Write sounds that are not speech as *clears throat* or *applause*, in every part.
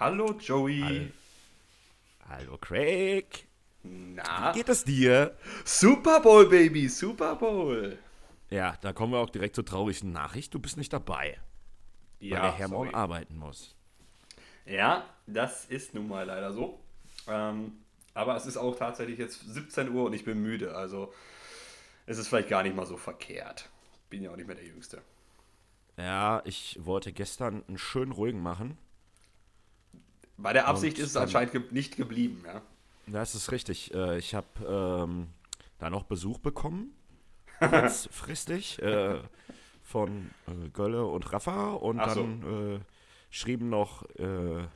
Hallo Joey. Hallo, Hallo Craig. Na? Wie geht es dir? Super Bowl, Baby, Super Bowl. Ja, da kommen wir auch direkt zur traurigen Nachricht. Du bist nicht dabei, weil der Herr morgen arbeiten muss. Ja, das ist nun mal leider so. Ähm, aber es ist auch tatsächlich jetzt 17 Uhr und ich bin müde. Also es ist vielleicht gar nicht mal so verkehrt. Bin ja auch nicht mehr der Jüngste. Ja, ich wollte gestern einen schönen ruhigen machen. Bei der Absicht Und ist es anscheinend ge nicht geblieben, ja. Das ist richtig. Äh, Ich habe ähm, da noch Besuch bekommen, *laughs* kurzfristig, äh, von äh, Gölle und Rafa. Und Ach so. dann äh, schrieben noch äh,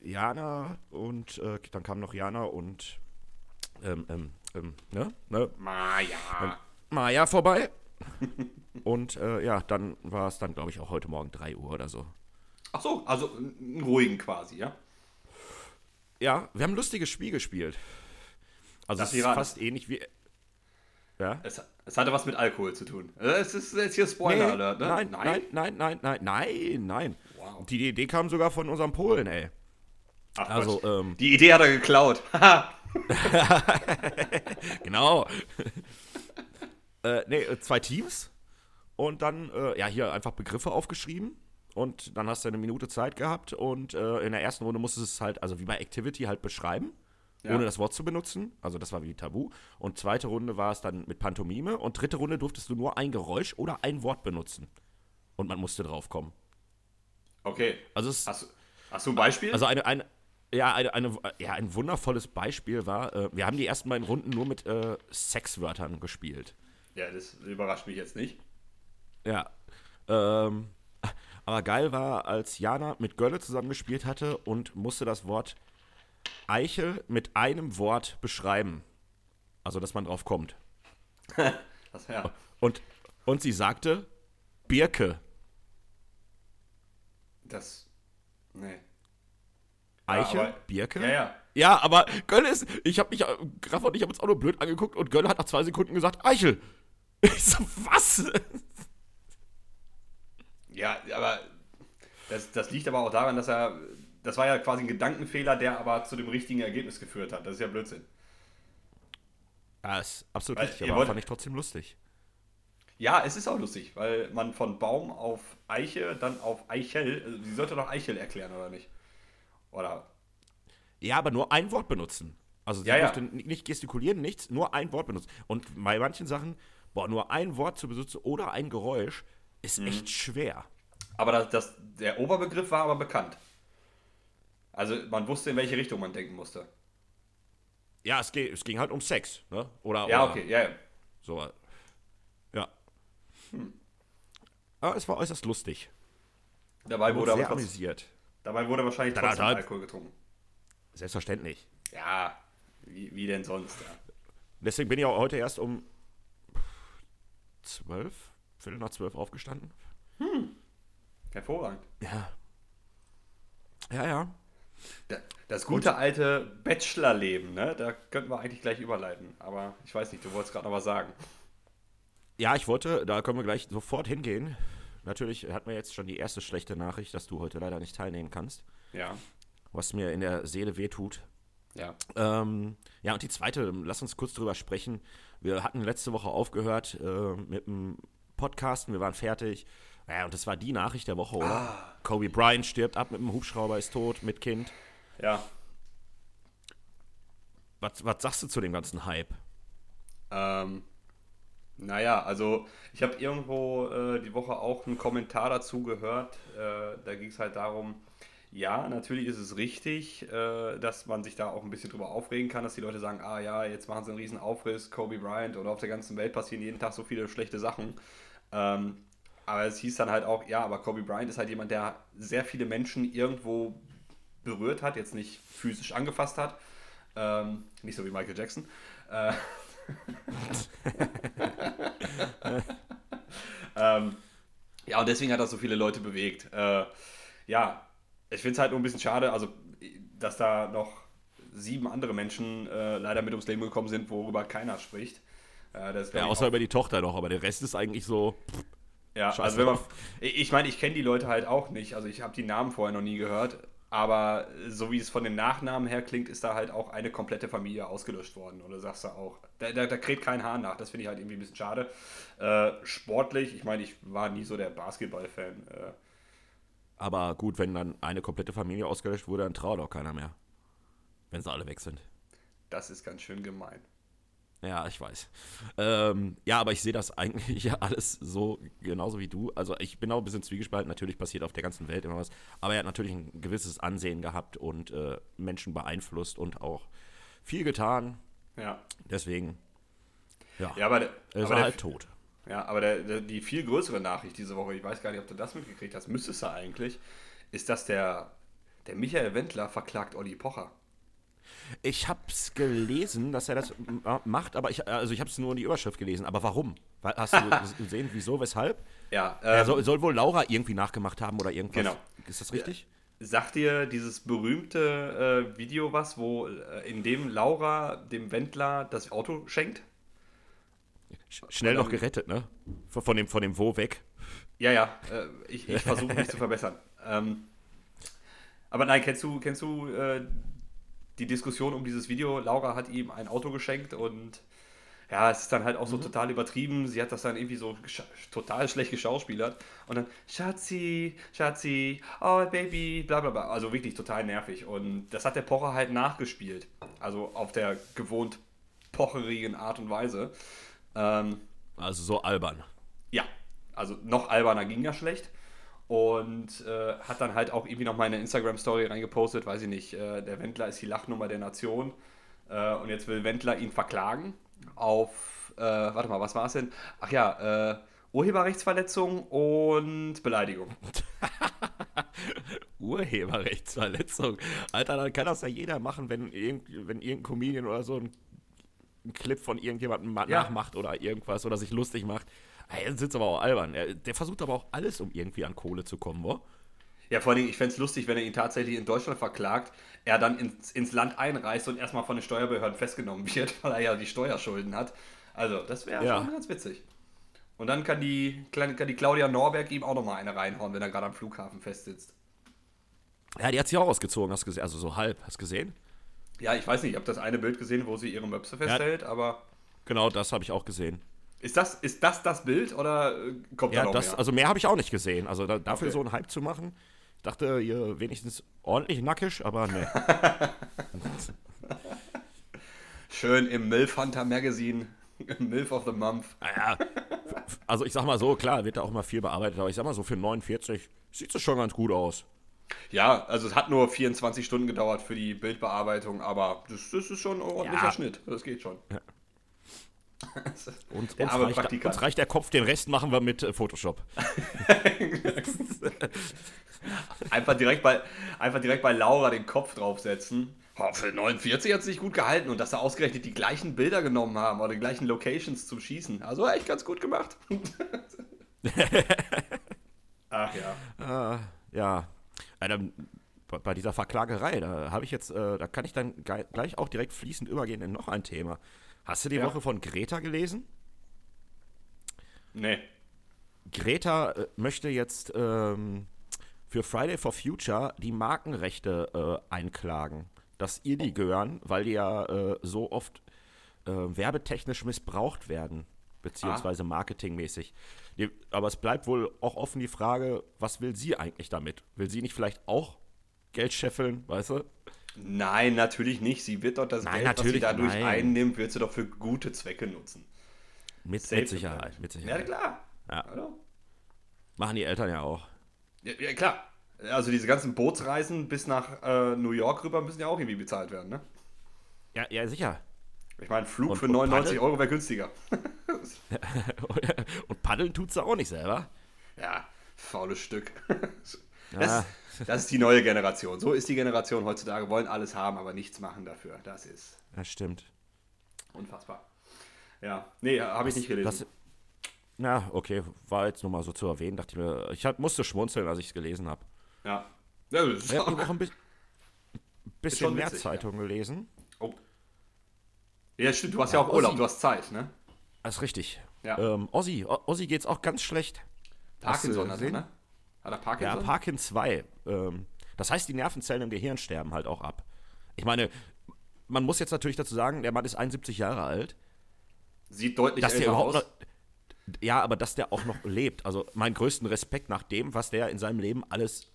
Jana und äh, dann kam noch Jana und ähm, ähm, ähm, ne? ne? Maja. Maja vorbei. und ja, dann war es dann, glaube ich, auch heute Morgen 3 Uhr oder so. Ach so, also einen ruhigen quasi, ja. Ja, wir haben ein lustiges Spiel gespielt. Also Darf es ist fast ähnlich wie. Ja? Es, es hatte was mit Alkohol zu tun. Es ist jetzt hier Spoiler-Alert, ne? nein, nein, nein, nein, nein, nein, nein. Wow. Die Idee kam sogar von unserem Polen, ey. Ach, Also, ähm, Die Idee hat er geklaut. *laughs* *laughs* Genau. äh, nee, äh, zwei Teams. Und dann, äh, ja, hier einfach Begriffe aufgeschrieben. Und dann hast du eine Minute Zeit gehabt. Und äh, in der ersten Runde musstest du es halt, also wie bei Activity, halt beschreiben. Ja. Ohne das Wort zu benutzen. Also das war wie Tabu. Und zweite Runde war es dann mit Pantomime. Und dritte Runde durftest du nur ein Geräusch oder ein Wort benutzen. Und man musste drauf kommen. Okay. Also es Hast, du- hast du ein Beispiel? Also eine, eine, ja, eine, eine, ja, ein wundervolles Beispiel war, äh, wir haben die ersten beiden Runden nur mit äh, Sexwörtern gespielt. ja, das überrascht mich jetzt nicht. Ja. Ähm, aber geil war, als Jana mit Gölle zusammengespielt hatte und musste das Wort Eichel mit einem Wort beschreiben. Also, dass man drauf kommt. *laughs* Das, ja. Und, und sie sagte Birke. Das. Nee. Eichel, aber- Birke? Ja, ja. Ja, aber Gölle ist. Ich habe mich. Graf und ich haben uns auch nur blöd angeguckt und Gölle hat nach zwei Sekunden gesagt: Eichel. *laughs* Ich so, was? Ja, aber das, das liegt aber auch daran, dass er. Das war ja quasi ein Gedankenfehler, der aber zu dem richtigen Ergebnis geführt hat. Das ist ja Blödsinn. Ja, ist absolut Weil richtig, aber wollt- fand ich trotzdem lustig. Ja, es ist auch lustig, weil man von Baum auf Eiche, dann auf Eichel. Also sie sollte doch Eichel erklären, oder nicht? Oder. Ja, aber nur ein Wort benutzen. Also sie Ja, ja. nicht gestikulieren, nichts, nur ein Wort benutzen. Und bei manchen Sachen, boah, nur ein Wort zu benutzen oder ein Geräusch ist Mhm. echt schwer. Aber das, das, der Oberbegriff war aber bekannt. Also man wusste, in welche Richtung man denken musste. Ja, es, ging, es ging halt um Sex, ne? Oder, Ja, oder okay, ja, ja. so. Ja. Aber es war äußerst lustig. Dabei wurde, aber sehr trotzdem, amüsiert. dabei wurde wahrscheinlich Da, da, trotzdem da. Alkohol getrunken. Selbstverständlich. Ja, wie, wie denn sonst? Ja. Deswegen bin ich auch heute erst um zwölf, Viertel nach zwölf aufgestanden. Hervorragend. Ja. Ja, ja. Da- Das gute alte Bachelorleben, ne? Da könnten wir eigentlich gleich überleiten. Aber ich weiß nicht, du wolltest gerade noch was sagen. Ja, ich wollte, da können wir gleich sofort hingehen. Natürlich hat mir jetzt schon die erste schlechte Nachricht, dass du heute leider nicht teilnehmen kannst, Ja, was mir in der Seele wehtut. ja. Ähm, ja, und die zweite, lass uns kurz drüber sprechen. Wir hatten letzte Woche aufgehört äh, mit dem Podcasten, wir waren fertig. Ja, und das war die Nachricht der Woche, oder? Kobe Bryant stirbt ab mit dem Hubschrauber, ist tot, mit Kind. Ja, Was, was sagst du zu dem ganzen Hype? ähm, naja, also ich habe irgendwo äh, die Woche auch einen Kommentar dazu gehört. Äh, da ging es halt darum, ja, natürlich ist es richtig, äh, dass man sich da auch ein bisschen drüber aufregen kann, dass die Leute sagen, ah ja, jetzt machen sie einen riesen Aufriss, Kobe Bryant oder auf der ganzen Welt passieren jeden Tag so viele schlechte Sachen. Ähm, aber es hieß dann halt auch, ja, aber Kobe Bryant ist halt jemand, der sehr viele Menschen irgendwo berührt hat, jetzt nicht physisch angefasst hat. Ähm, nicht so wie Michael Jackson. Äh, *laughs* ähm, ja, und deswegen hat das so viele Leute bewegt. Äh, ja, ich finde es halt nur ein bisschen schade, also dass da noch sieben andere Menschen äh, leider mit ums Leben gekommen sind, worüber keiner spricht. Äh, das Ja, außer über die Tochter noch, aber der Rest ist eigentlich so. ja, Scheiß also wenn man, ich meine, ich kenne die Leute halt auch nicht. Also ich habe die Namen vorher noch nie gehört. Aber so wie es von den Nachnamen her klingt, ist da halt auch eine komplette Familie ausgelöscht worden. Oder sagst du auch? Da, da, da kräht kein Haar nach. Das finde ich halt irgendwie ein bisschen schade. Äh, sportlich, ich meine, ich war nie so der Basketball-Fan. Äh, Aber gut, wenn dann eine komplette Familie ausgelöscht wurde, dann traut auch keiner mehr. Wenn sie alle weg sind. das ist ganz schön gemein. Ja, ich weiß. Ähm, ja, aber ich sehe das eigentlich *laughs* ja alles so genauso wie du. Also ich bin auch ein bisschen zwiegespalten. Natürlich passiert auf der ganzen Welt immer was. Aber er hat natürlich ein gewisses Ansehen gehabt und äh, Menschen beeinflusst und auch viel getan. Ja. Deswegen, ja, Ja, aber, der- er ist aber, der, halt tot. ja, aber der, der, die viel größere Nachricht diese Woche, ich weiß gar nicht, ob du das mitgekriegt hast, müsstest du eigentlich, ist, dass der, der Michael Wendler verklagt Olli Pocher. Ich hab's gelesen, dass er das macht, aber ich, also ich hab's nur in die Überschrift gelesen. Aber warum? Wa- Hast du *laughs* gesehen, wieso, weshalb? Ja, Er ähm, soll, soll wohl Laura irgendwie nachgemacht haben oder irgendwas. Genau. Ist das richtig? Sagt dir dieses berühmte äh, Video was, wo äh, in dem Laura dem Wendler das Auto schenkt? Sch- Schnell noch gerettet, ne? Von von dem, von dem Wo weg. Ja, ja, äh, ich, ich versuche mich zu *laughs* verbessern. Ähm, aber nein, kennst du, kennst du äh, die Diskussion um dieses Video? Laura hat ihm ein Auto geschenkt und ja, es ist dann halt auch so total übertrieben. Sie hat das dann irgendwie so total schlecht geschauspielert. Und dann, Schatzi, Schatzi, oh Baby, bla bla bla. Also wirklich total nervig. Und das hat der Pocher halt nachgespielt. Also auf der gewohnt pocherigen Art und Weise. Ähm, Also so albern. ja, also noch alberner ging ja schlecht. Und äh, hat dann halt auch irgendwie noch meine Instagram-Story reingepostet, weiß ich nicht, äh, der Wendler ist die Lachnummer der Nation. Äh, und jetzt will Wendler ihn verklagen auf, äh, warte mal, was war es denn? Ach ja, äh, Urheberrechtsverletzung und Beleidigung. *laughs* Urheberrechtsverletzung. Alter, dann kann das ja jeder machen, wenn, irgend, wenn irgendein Comedian oder so einen, Clip von irgendjemandem ma- Ja. nachmacht oder irgendwas oder sich lustig macht. Jetzt sitzt aber auch albern. Er, der versucht aber auch alles, um irgendwie an Kohle zu kommen, wo? Ja, vor allem, ich fände es lustig, wenn er ihn tatsächlich in Deutschland verklagt, er dann ins, ins Land einreist und erstmal von den Steuerbehörden festgenommen wird, *laughs* weil er ja die Steuerschulden hat. Also, das wäre Ja. schon ganz witzig. Und dann kann die, kann die Claudia Norberg ihm auch nochmal eine reinhauen, wenn er gerade am Flughafen festsitzt. Ja, die hat sich auch ausgezogen, hast du gesehen? Also so halb, hast du gesehen? Ja, ich weiß nicht, ich habe das eine Bild gesehen, wo sie ihre Möpse festhält, aber Genau, das habe ich auch gesehen. Ist das, ist das das Bild oder äh, kommt da Ja, noch das, mehr? also mehr habe ich auch nicht gesehen. Also da, dafür Okay. so einen Hype zu machen, ich dachte, ihr wenigstens ordentlich nackig, aber ne. *laughs* Schön im MILF Hunter Magazine, MILF of the Month. Naja, also ich sag mal so, klar, wird da auch mal viel bearbeitet, aber ich sag mal so für 49 sieht es schon ganz gut aus. Ja, also es hat nur 24 Stunden gedauert für die Bildbearbeitung, aber das, das ist schon ein ordentlicher Ja. Schnitt. Das geht schon. *laughs* Uns, uns, reicht, uns reicht der Kopf, den Rest machen wir mit äh, Photoshop. *laughs* Einfach direkt bei, einfach direkt bei Laura den Kopf draufsetzen. Oh, für 49 hat es sich gut gehalten und dass sie ausgerechnet die gleichen Bilder genommen haben oder die gleichen Locations zum Schießen. Also echt ganz gut gemacht. *laughs* Ach ja. Äh, ja, äh, dann, bei- dieser Verklagerei, da habe ich jetzt, äh, da kann ich dann gleich auch direkt fließend übergehen in noch ein Thema. Hast du die Ja. Woche von Greta gelesen? Nee. Greta äh, möchte jetzt ähm, für Friday for Future die Markenrechte äh, einklagen, dass ihr die gehören, weil die ja äh, so oft äh, werbetechnisch missbraucht werden, beziehungsweise marketingmäßig. Die, aber es bleibt wohl auch offen die Frage, was will sie eigentlich damit? Will sie nicht vielleicht auch Geld scheffeln, weißt du? Nein, natürlich nicht. Sie wird doch das Nein, Geld, was sie dadurch nein. einnimmt, wird sie doch für gute Zwecke nutzen. Mit, mit Sicherheit, mit Ja, Sicherheit. klar. Ja. Hallo? Machen die Eltern ja auch. Ja, ja, klar. Also diese ganzen Bootsreisen bis nach äh, New York rüber müssen ja auch irgendwie bezahlt werden, ne? Ja, ja, sicher. Ich meine, Flug Und- für und 99 Paddel? Euro wäre günstiger. *laughs* Und paddeln tut sie auch nicht selber. Ja, faules Stück. Ja. Das, das ist die neue Generation. So ist die Generation heutzutage. Wollen alles haben, aber nichts machen dafür. Das ist Das stimmt. unfassbar. Ja, nee, habe ich nicht gelesen. Das, na, okay, war jetzt nur mal so zu erwähnen. Dachte ich mir, ich hab, musste schmunzeln, als ich es gelesen habe. ja. ja das ist Ich habe auch, auch ein bi bisschen schon mehr witzig, Zeitung gelesen. oh. ja, stimmt. Du hast ja auch Ossi. Urlaub. Du hast Zeit, ne? Das ist richtig. Ja. Ähm, Ossi, O- Ossi geht's auch ganz schlecht. Hast du Parkinson er, gesehen? ne? Hat er Ja, Parkinson? Parkin 2. Ähm, Das heißt, die Nervenzellen im Gehirn sterben halt auch ab. Ich meine, man muss jetzt natürlich dazu sagen, der Mann ist 71 Jahre alt. Sieht deutlich dass der älter aus. noch, Ja, aber dass der auch noch lebt. Also meinen größten Respekt nach dem, was der in seinem Leben alles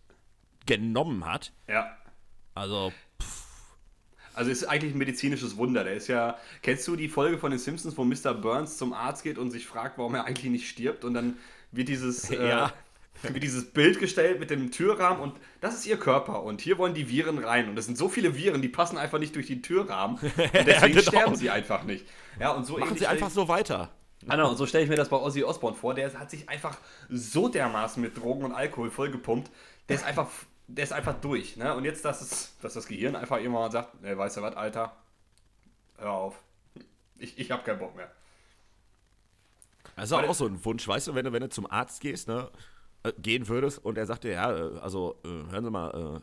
genommen hat. Ja. Also, Also ist eigentlich ein medizinisches Wunder. Der ist ja. Kennst du die Folge von den Simpsons, wo Mr. Burns zum Arzt geht und sich fragt, warum er eigentlich nicht stirbt? Und dann wird dieses, *laughs* Ja. Wird dieses Bild gestellt mit dem Türrahmen und das ist ihr Körper. Und hier wollen die Viren rein. Und es sind so viele Viren, die passen einfach nicht durch den Türrahmen. *laughs* Und deswegen genau. sterben sie einfach nicht. Ja, und so machen sie einfach so weiter. Ah, no, und so stelle ich mir das bei Ozzy Osbourne vor. Der hat sich einfach so dermaßen mit Drogen und Alkohol vollgepumpt. Der ist einfach, der ist einfach durch. Ne? Und jetzt, dass, es, dass das Gehirn einfach irgendwann sagt, ey, weißt du was, Alter, hör auf. Ich, ich habe keinen Bock mehr. Das ist auch so ein Wunsch, weißt du, wenn du, wenn du zum Arzt gehst, ne, gehen würdest und er sagt dir, ja, äh, also äh, hören Sie mal, äh,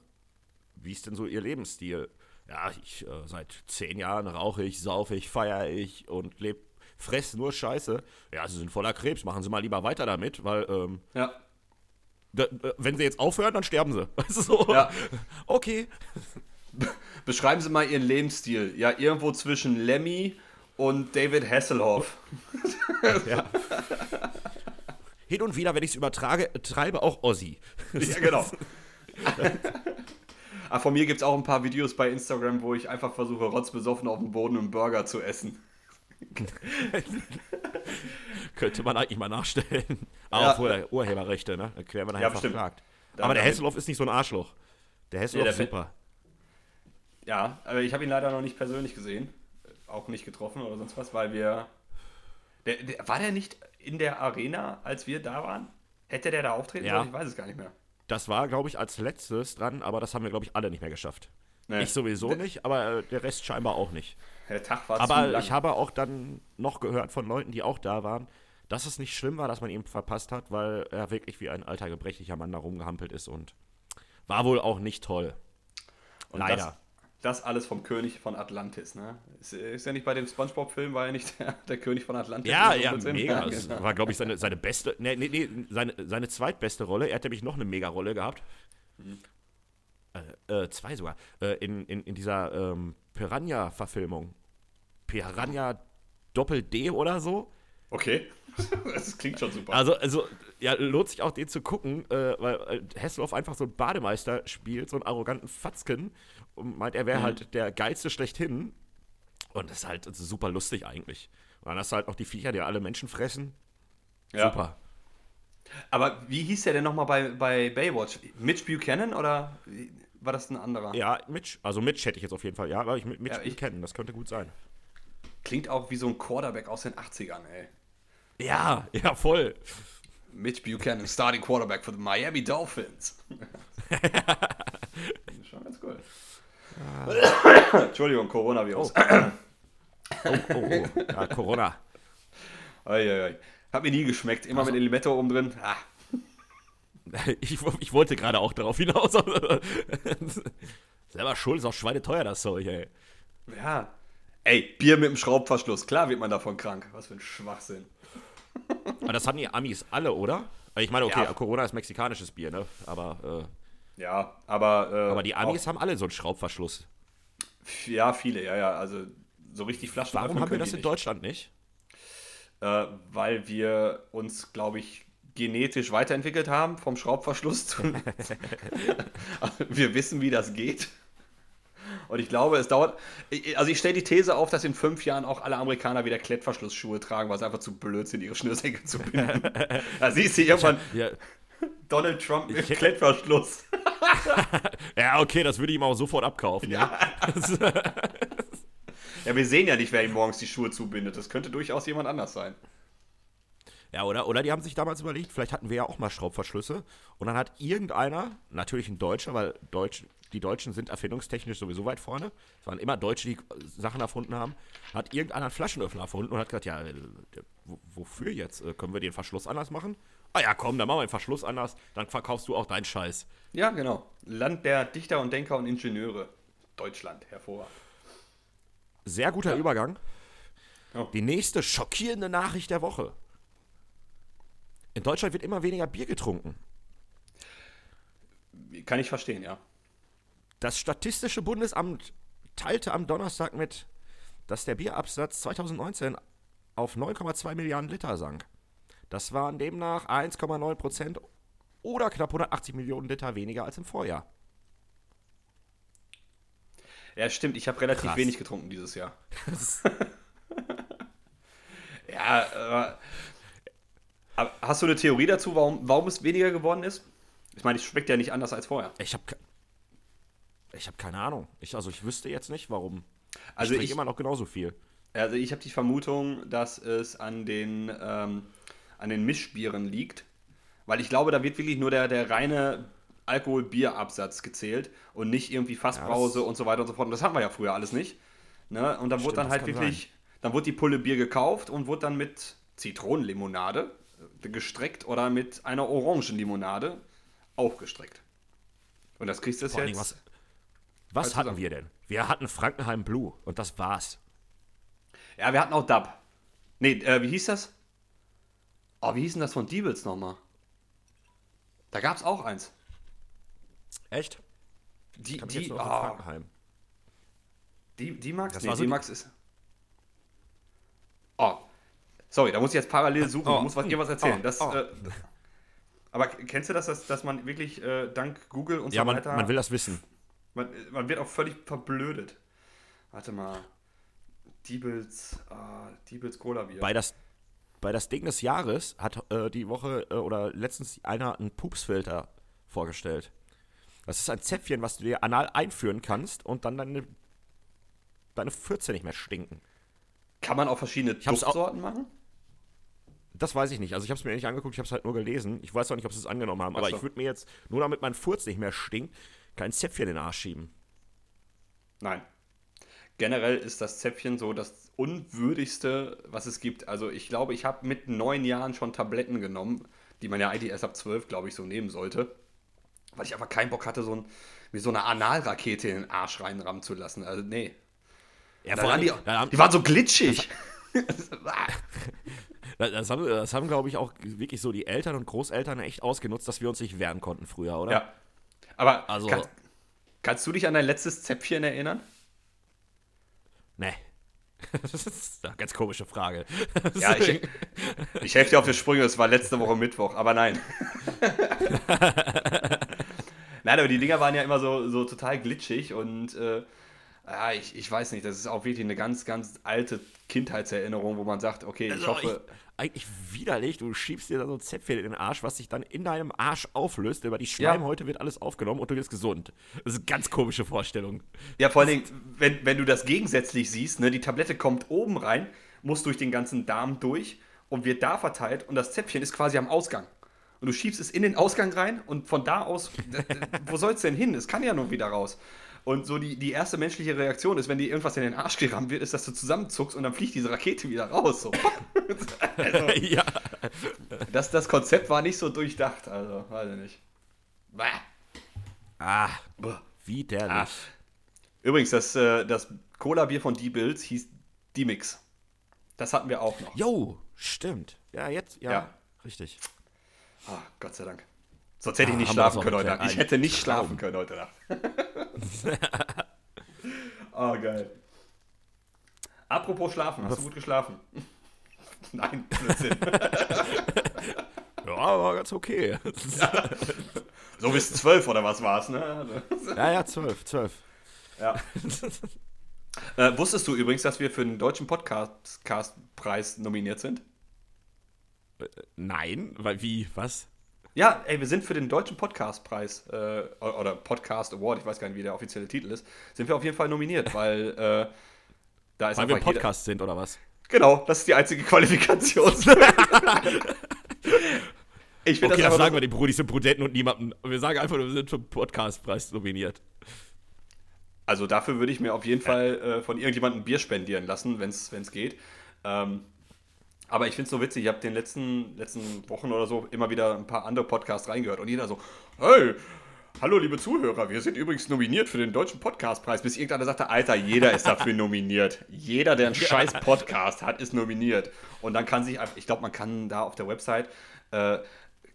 wie ist denn so Ihr Lebensstil? Ja, ich äh, seit zehn Jahren rauche ich, saufe ich, feiere ich und lebe, fress nur Scheiße. Ja, Sie sind voller Krebs, machen Sie mal lieber weiter damit, weil ähm, Ja. da, äh, wenn Sie jetzt aufhören, dann sterben Sie. *laughs* Weißt du, so. Ja. Okay. Beschreiben Sie mal Ihren Lebensstil. Ja, irgendwo zwischen Lemmy und David Hasselhoff. *laughs* Ja. Hin und wieder, wenn ich es übertrage, treibe auch Ossi. *laughs* Ja, genau. ah, von mir gibt es auch ein paar Videos bei Instagram, wo ich einfach versuche, rotzbesoffen auf dem Boden einen Burger zu essen. *laughs* Könnte man eigentlich mal nachstellen. Aber Ja. obwohl der Urheberrechte, ne? Da werden wir nachher Ja, verklagt. Aber der Hasselhoff ist nicht so ein Arschloch. Der Hasselhoff Ja, der super. Ja, aber ich habe ihn leider noch nicht persönlich gesehen. Auch nicht getroffen oder sonst was, weil wir. Der, der, war der nicht in der Arena, als wir da waren? Hätte der da auftreten Ja. sollen? Ich weiß es gar nicht mehr. Das war, glaube ich, als letztes dran, aber das haben wir, glaube ich, alle nicht mehr geschafft. Nee. Ich sowieso Der- nicht, aber äh, der Rest scheinbar auch nicht. Der Tag war zu Aber lang. ich habe auch dann noch gehört von Leuten, die auch da waren, dass es nicht schlimm war, dass man ihn verpasst hat, weil er wirklich wie ein alter, gebrechlicher Mann da rumgehampelt ist und war wohl auch nicht toll. Und Leider. Das, alles vom König von Atlantis, ne? Ist, ist ja nicht bei dem Spongebob-Film, war er nicht der, der König von Atlantis? Ja, ja, mega. Das war, glaube ich, seine, seine beste, nee, nee, nee, seine, seine zweitbeste Rolle. Er hat nämlich noch eine Mega-Rolle gehabt. Äh, äh, zwei sogar. Äh, in, in, in dieser ähm, Piranha-Verfilmung. Piranha Doppel-D oder so. Okay. *laughs* das klingt schon super. Also, also, ja, lohnt sich auch den zu gucken, äh, weil äh, Hasselhoff einfach so einen Bademeister spielt, so einen arroganten Fatzken und meint, er wäre halt der Geilste schlechthin. Und das ist halt super lustig eigentlich. Und dann hast du halt noch die Viecher, die alle Menschen fressen. Ja. Super. Aber wie hieß der denn nochmal bei, bei Baywatch? Mitch Buchanan oder war das ein anderer? Ja, Mitch. Also Mitch hätte ich jetzt auf jeden Fall. Ja, aber ich mit Mitch Ja, ich- kennen. Das könnte gut sein. Klingt auch wie so ein Quarterback aus den 80ern, ey. Ja, ja, voll. Mitch Buchanan, Starting Quarterback für die Miami Dolphins. *laughs* Schon ganz cool. *coughs* Entschuldigung, Coronavirus. Oh, oh, oh. Ja, Corona. Eieiei. Hat mir nie geschmeckt. Immer Also- mit Limette oben drin. Ah, *laughs* Ich, ich wollte gerade auch darauf hinaus. *laughs* Selber schuld, ist auch schweineteuer, das Zeug, ey. ja. Ey, Bier mit dem Schraubverschluss. Klar wird man davon krank. Was für ein Schwachsinn. Aber das haben die Amis alle, oder? Ich meine, okay, Ja. Corona ist mexikanisches Bier, ne? Aber, Ja, aber. Äh, äh, aber die Amis haben alle so einen Schraubverschluss. Auch, ja, viele, ja, ja. Also so richtig Flaschen Warum haben wir das in nicht. Deutschland nicht? Äh, weil wir uns, glaube ich, genetisch weiterentwickelt haben vom Schraubverschluss. Zu also *laughs* *laughs* wir wissen, wie das geht. Und ich glaube, es dauert. Also ich stelle die These auf, dass in fünf Jahren auch alle Amerikaner wieder Klettverschlussschuhe tragen, weil es einfach zu blöd sind, ihre Schnürsenkel zu binden. *laughs* da siehst du irgendwann Ja, Donald Trump mit Klettverschluss. *laughs* ja, okay, das würde ich ihm auch sofort abkaufen. Ja. *laughs* Ja, wir sehen ja nicht, wer ihm morgens die Schuhe zubindet. Das könnte durchaus jemand anders sein. Ja, oder, oder die haben sich damals überlegt, vielleicht hatten wir ja auch mal Schraubverschlüsse. Und dann hat irgendeiner, natürlich ein Deutscher, weil Deutsch, die Deutschen sind erfindungstechnisch sowieso weit vorne. Es waren immer Deutsche, die Sachen erfunden haben. Hat irgendeiner einen Flaschenöffner erfunden und hat gesagt, ja, äh, wo- wofür jetzt? Äh, Können wir den Verschluss anders machen? Ah ja, komm, dann machen wir den Verschluss anders, dann verkaufst du auch deinen Scheiß. Ja, genau. Land der Dichter und Denker und Ingenieure. Deutschland, hervorragend. Sehr guter Übergang. Ja. Die nächste schockierende Nachricht der Woche. In Deutschland wird immer weniger Bier getrunken. Kann ich verstehen, ja. Das Statistische Bundesamt teilte am Donnerstag mit, dass der Bierabsatz 2019 auf 9,2 Milliarden Liter sank. Das waren demnach 1,9 Prozent oder knapp 180 Millionen Liter weniger als im Vorjahr. Ja, stimmt. Ich habe relativ Krass. wenig getrunken dieses Jahr. *laughs* ja, aber, hast du eine Theorie dazu, warum, warum es weniger geworden ist? Ich meine, es schmeckt ja nicht anders als vorher. Ich habe ich hab keine Ahnung. Ich, also ich wüsste jetzt nicht, warum. Also ich ich- immer noch genauso viel. Also ich habe die Vermutung, dass es an den, ähm, an den Mischbieren liegt. Weil ich glaube, da wird wirklich nur der, der reine Alkohol-Bier-Absatz gezählt und nicht irgendwie Fassbrause das- und so weiter und so fort. Und das hatten wir ja früher alles nicht. Ne? Und dann wurde Stimmt, dann das halt wirklich, dann wurde die Pulle Bier gekauft und wurde dann mit Zitronenlimonade äh, gestreckt oder mit einer Orangenlimonade auch gestreckt. Und das kriegst du jetzt. Was, was Halt hatten zusammen. wir denn? Wir hatten Frankenheim Blue und das war's. Ja, wir hatten auch Dub. Nee, äh, wie hieß das? Oh, wie hieß denn das von Diebels nochmal? Da gab es auch eins. Echt? Die, jetzt die, oh, Frankenheim. die, die Max? Das Nee, war so die die- Max ist. Oh, sorry, da muss ich jetzt parallel suchen. Oh, ich muss was, dir was erzählen. oh, das, oh. Äh, aber kennst du das, dass, dass man wirklich äh, dank Google und Ja, so man, weiter. man will das wissen. Man, man wird auch völlig verblödet. Warte mal. Diebels, ah, Diebels Cola Bier. Bei das, bei das Ding des Jahres hat äh, die Woche äh, oder letztens einer einen Pupsfilter vorgestellt. Das ist ein Zäpfchen, was du dir anal einführen kannst und dann deine, deine Fürze nicht mehr stinken. Kann man auch verschiedene Duftsorten machen? Das weiß ich nicht. Also ich habe es mir nicht angeguckt, ich habe es halt nur gelesen. Ich weiß auch nicht, ob sie es angenommen haben. Aber so. ich würde mir jetzt, nur damit mein Furz nicht mehr stinkt, kein Zäpfchen in den Arsch schieben. Nein. Generell ist das Zäpfchen so das unwürdigste, was es gibt. Also ich glaube, ich habe mit neun Jahren schon Tabletten genommen, die man ja eigentlich erst ab zwölf, glaube ich, so nehmen sollte. Weil ich einfach keinen Bock hatte, so ein, wie so eine Analrakete in den Arsch reinrammen zu lassen. Also nee. Ja, vor allem, die, die waren so glitschig. das, *laughs* das haben, das haben glaube ich, auch wirklich so die Eltern und Großeltern echt ausgenutzt, dass wir uns nicht wehren konnten früher, oder? ja. Aber Also- kann, kannst du dich an dein letztes Zäpfchen erinnern? Nee. *laughs* Das ist eine ganz komische Frage. *laughs* Ja, ich, ich helfe dir auf die Sprünge, es war letzte Woche Mittwoch, aber nein. *laughs* nein, aber die Dinger waren ja immer so, so total glitschig und äh, ja, ich, ich weiß nicht, das ist auch wirklich eine ganz, ganz alte Kindheitserinnerung, wo man sagt, okay, ich Also, hoffe, eigentlich widerlich. Du schiebst dir da so ein Zäpfchen in den Arsch, was sich dann in deinem Arsch auflöst. Über die Schleimhäute wird alles aufgenommen und du wirst gesund. Das ist eine ganz komische Vorstellung. ja, vor allen Dingen, wenn, wenn du das gegensätzlich siehst, ne, die Tablette kommt oben rein, muss durch den ganzen Darm durch und wird da verteilt und das Zäpfchen ist quasi am Ausgang. Und du schiebst es in den Ausgang rein und von da aus, *laughs* wo soll es denn hin? Es kann ja nur wieder raus. Und so die, die erste menschliche Reaktion ist, wenn dir irgendwas in den Arsch gerammt wird, ist, dass du zusammenzuckst und dann fliegt diese Rakete wieder raus. So. also, *laughs* ja. das, das Konzept war nicht so durchdacht, also, weiß ich nicht. Bäh. Ah, Bäh. widerlich. Ah. Übrigens, das, äh, das Cola-Bier von D-Bills hieß D-Mix. Das hatten wir auch noch. Jo, stimmt. Ja, jetzt, ja, Ja. richtig. Ah, Gott sei Dank. Sonst hätte ich Ah, nicht schlafen können heute. Nacht. Ich hätte nicht Traum. schlafen können heute Nacht. *laughs* oh, *laughs* geil. Apropos schlafen, hast du gut geschlafen? *laughs* Nein, Blödsinn. *laughs* Ja, war ganz okay. So bis zwölf oder was war's, ne? ja, ja, zwölf, zwölf. Ja. Äh, wusstest du übrigens, dass wir für den deutschen Podcast-Preis nominiert sind? Nein, weil wie, was? Ja, ey, wir sind für den deutschen Podcastpreis äh, oder Podcast Award, ich weiß gar nicht, wie der offizielle Titel ist, sind wir auf jeden Fall nominiert, weil äh, da ist Weil wir im jeder- Podcast sind, oder was? Genau, das ist die einzige Qualifikation. *laughs* ich finde Okay, das das sagen nur, wir den Brudis und Prudenten und niemandem. Wir sagen einfach, wir sind zum Podcastpreis nominiert. Also dafür würde ich mir auf jeden Fall äh, von irgendjemandem ein Bier spendieren lassen, wenn es geht. Ähm, aber ich finde es so witzig, ich habe den letzten, letzten Wochen oder so immer wieder ein paar andere Podcasts reingehört und jeder so, hey, hallo liebe Zuhörer, wir sind übrigens nominiert für den Deutschen Podcastpreis. Bis irgendeiner sagte, Alter, jeder ist dafür nominiert. Jeder, der einen scheiß Podcast hat, ist nominiert. Und dann kann sich ich glaube, man kann da auf der Website, äh,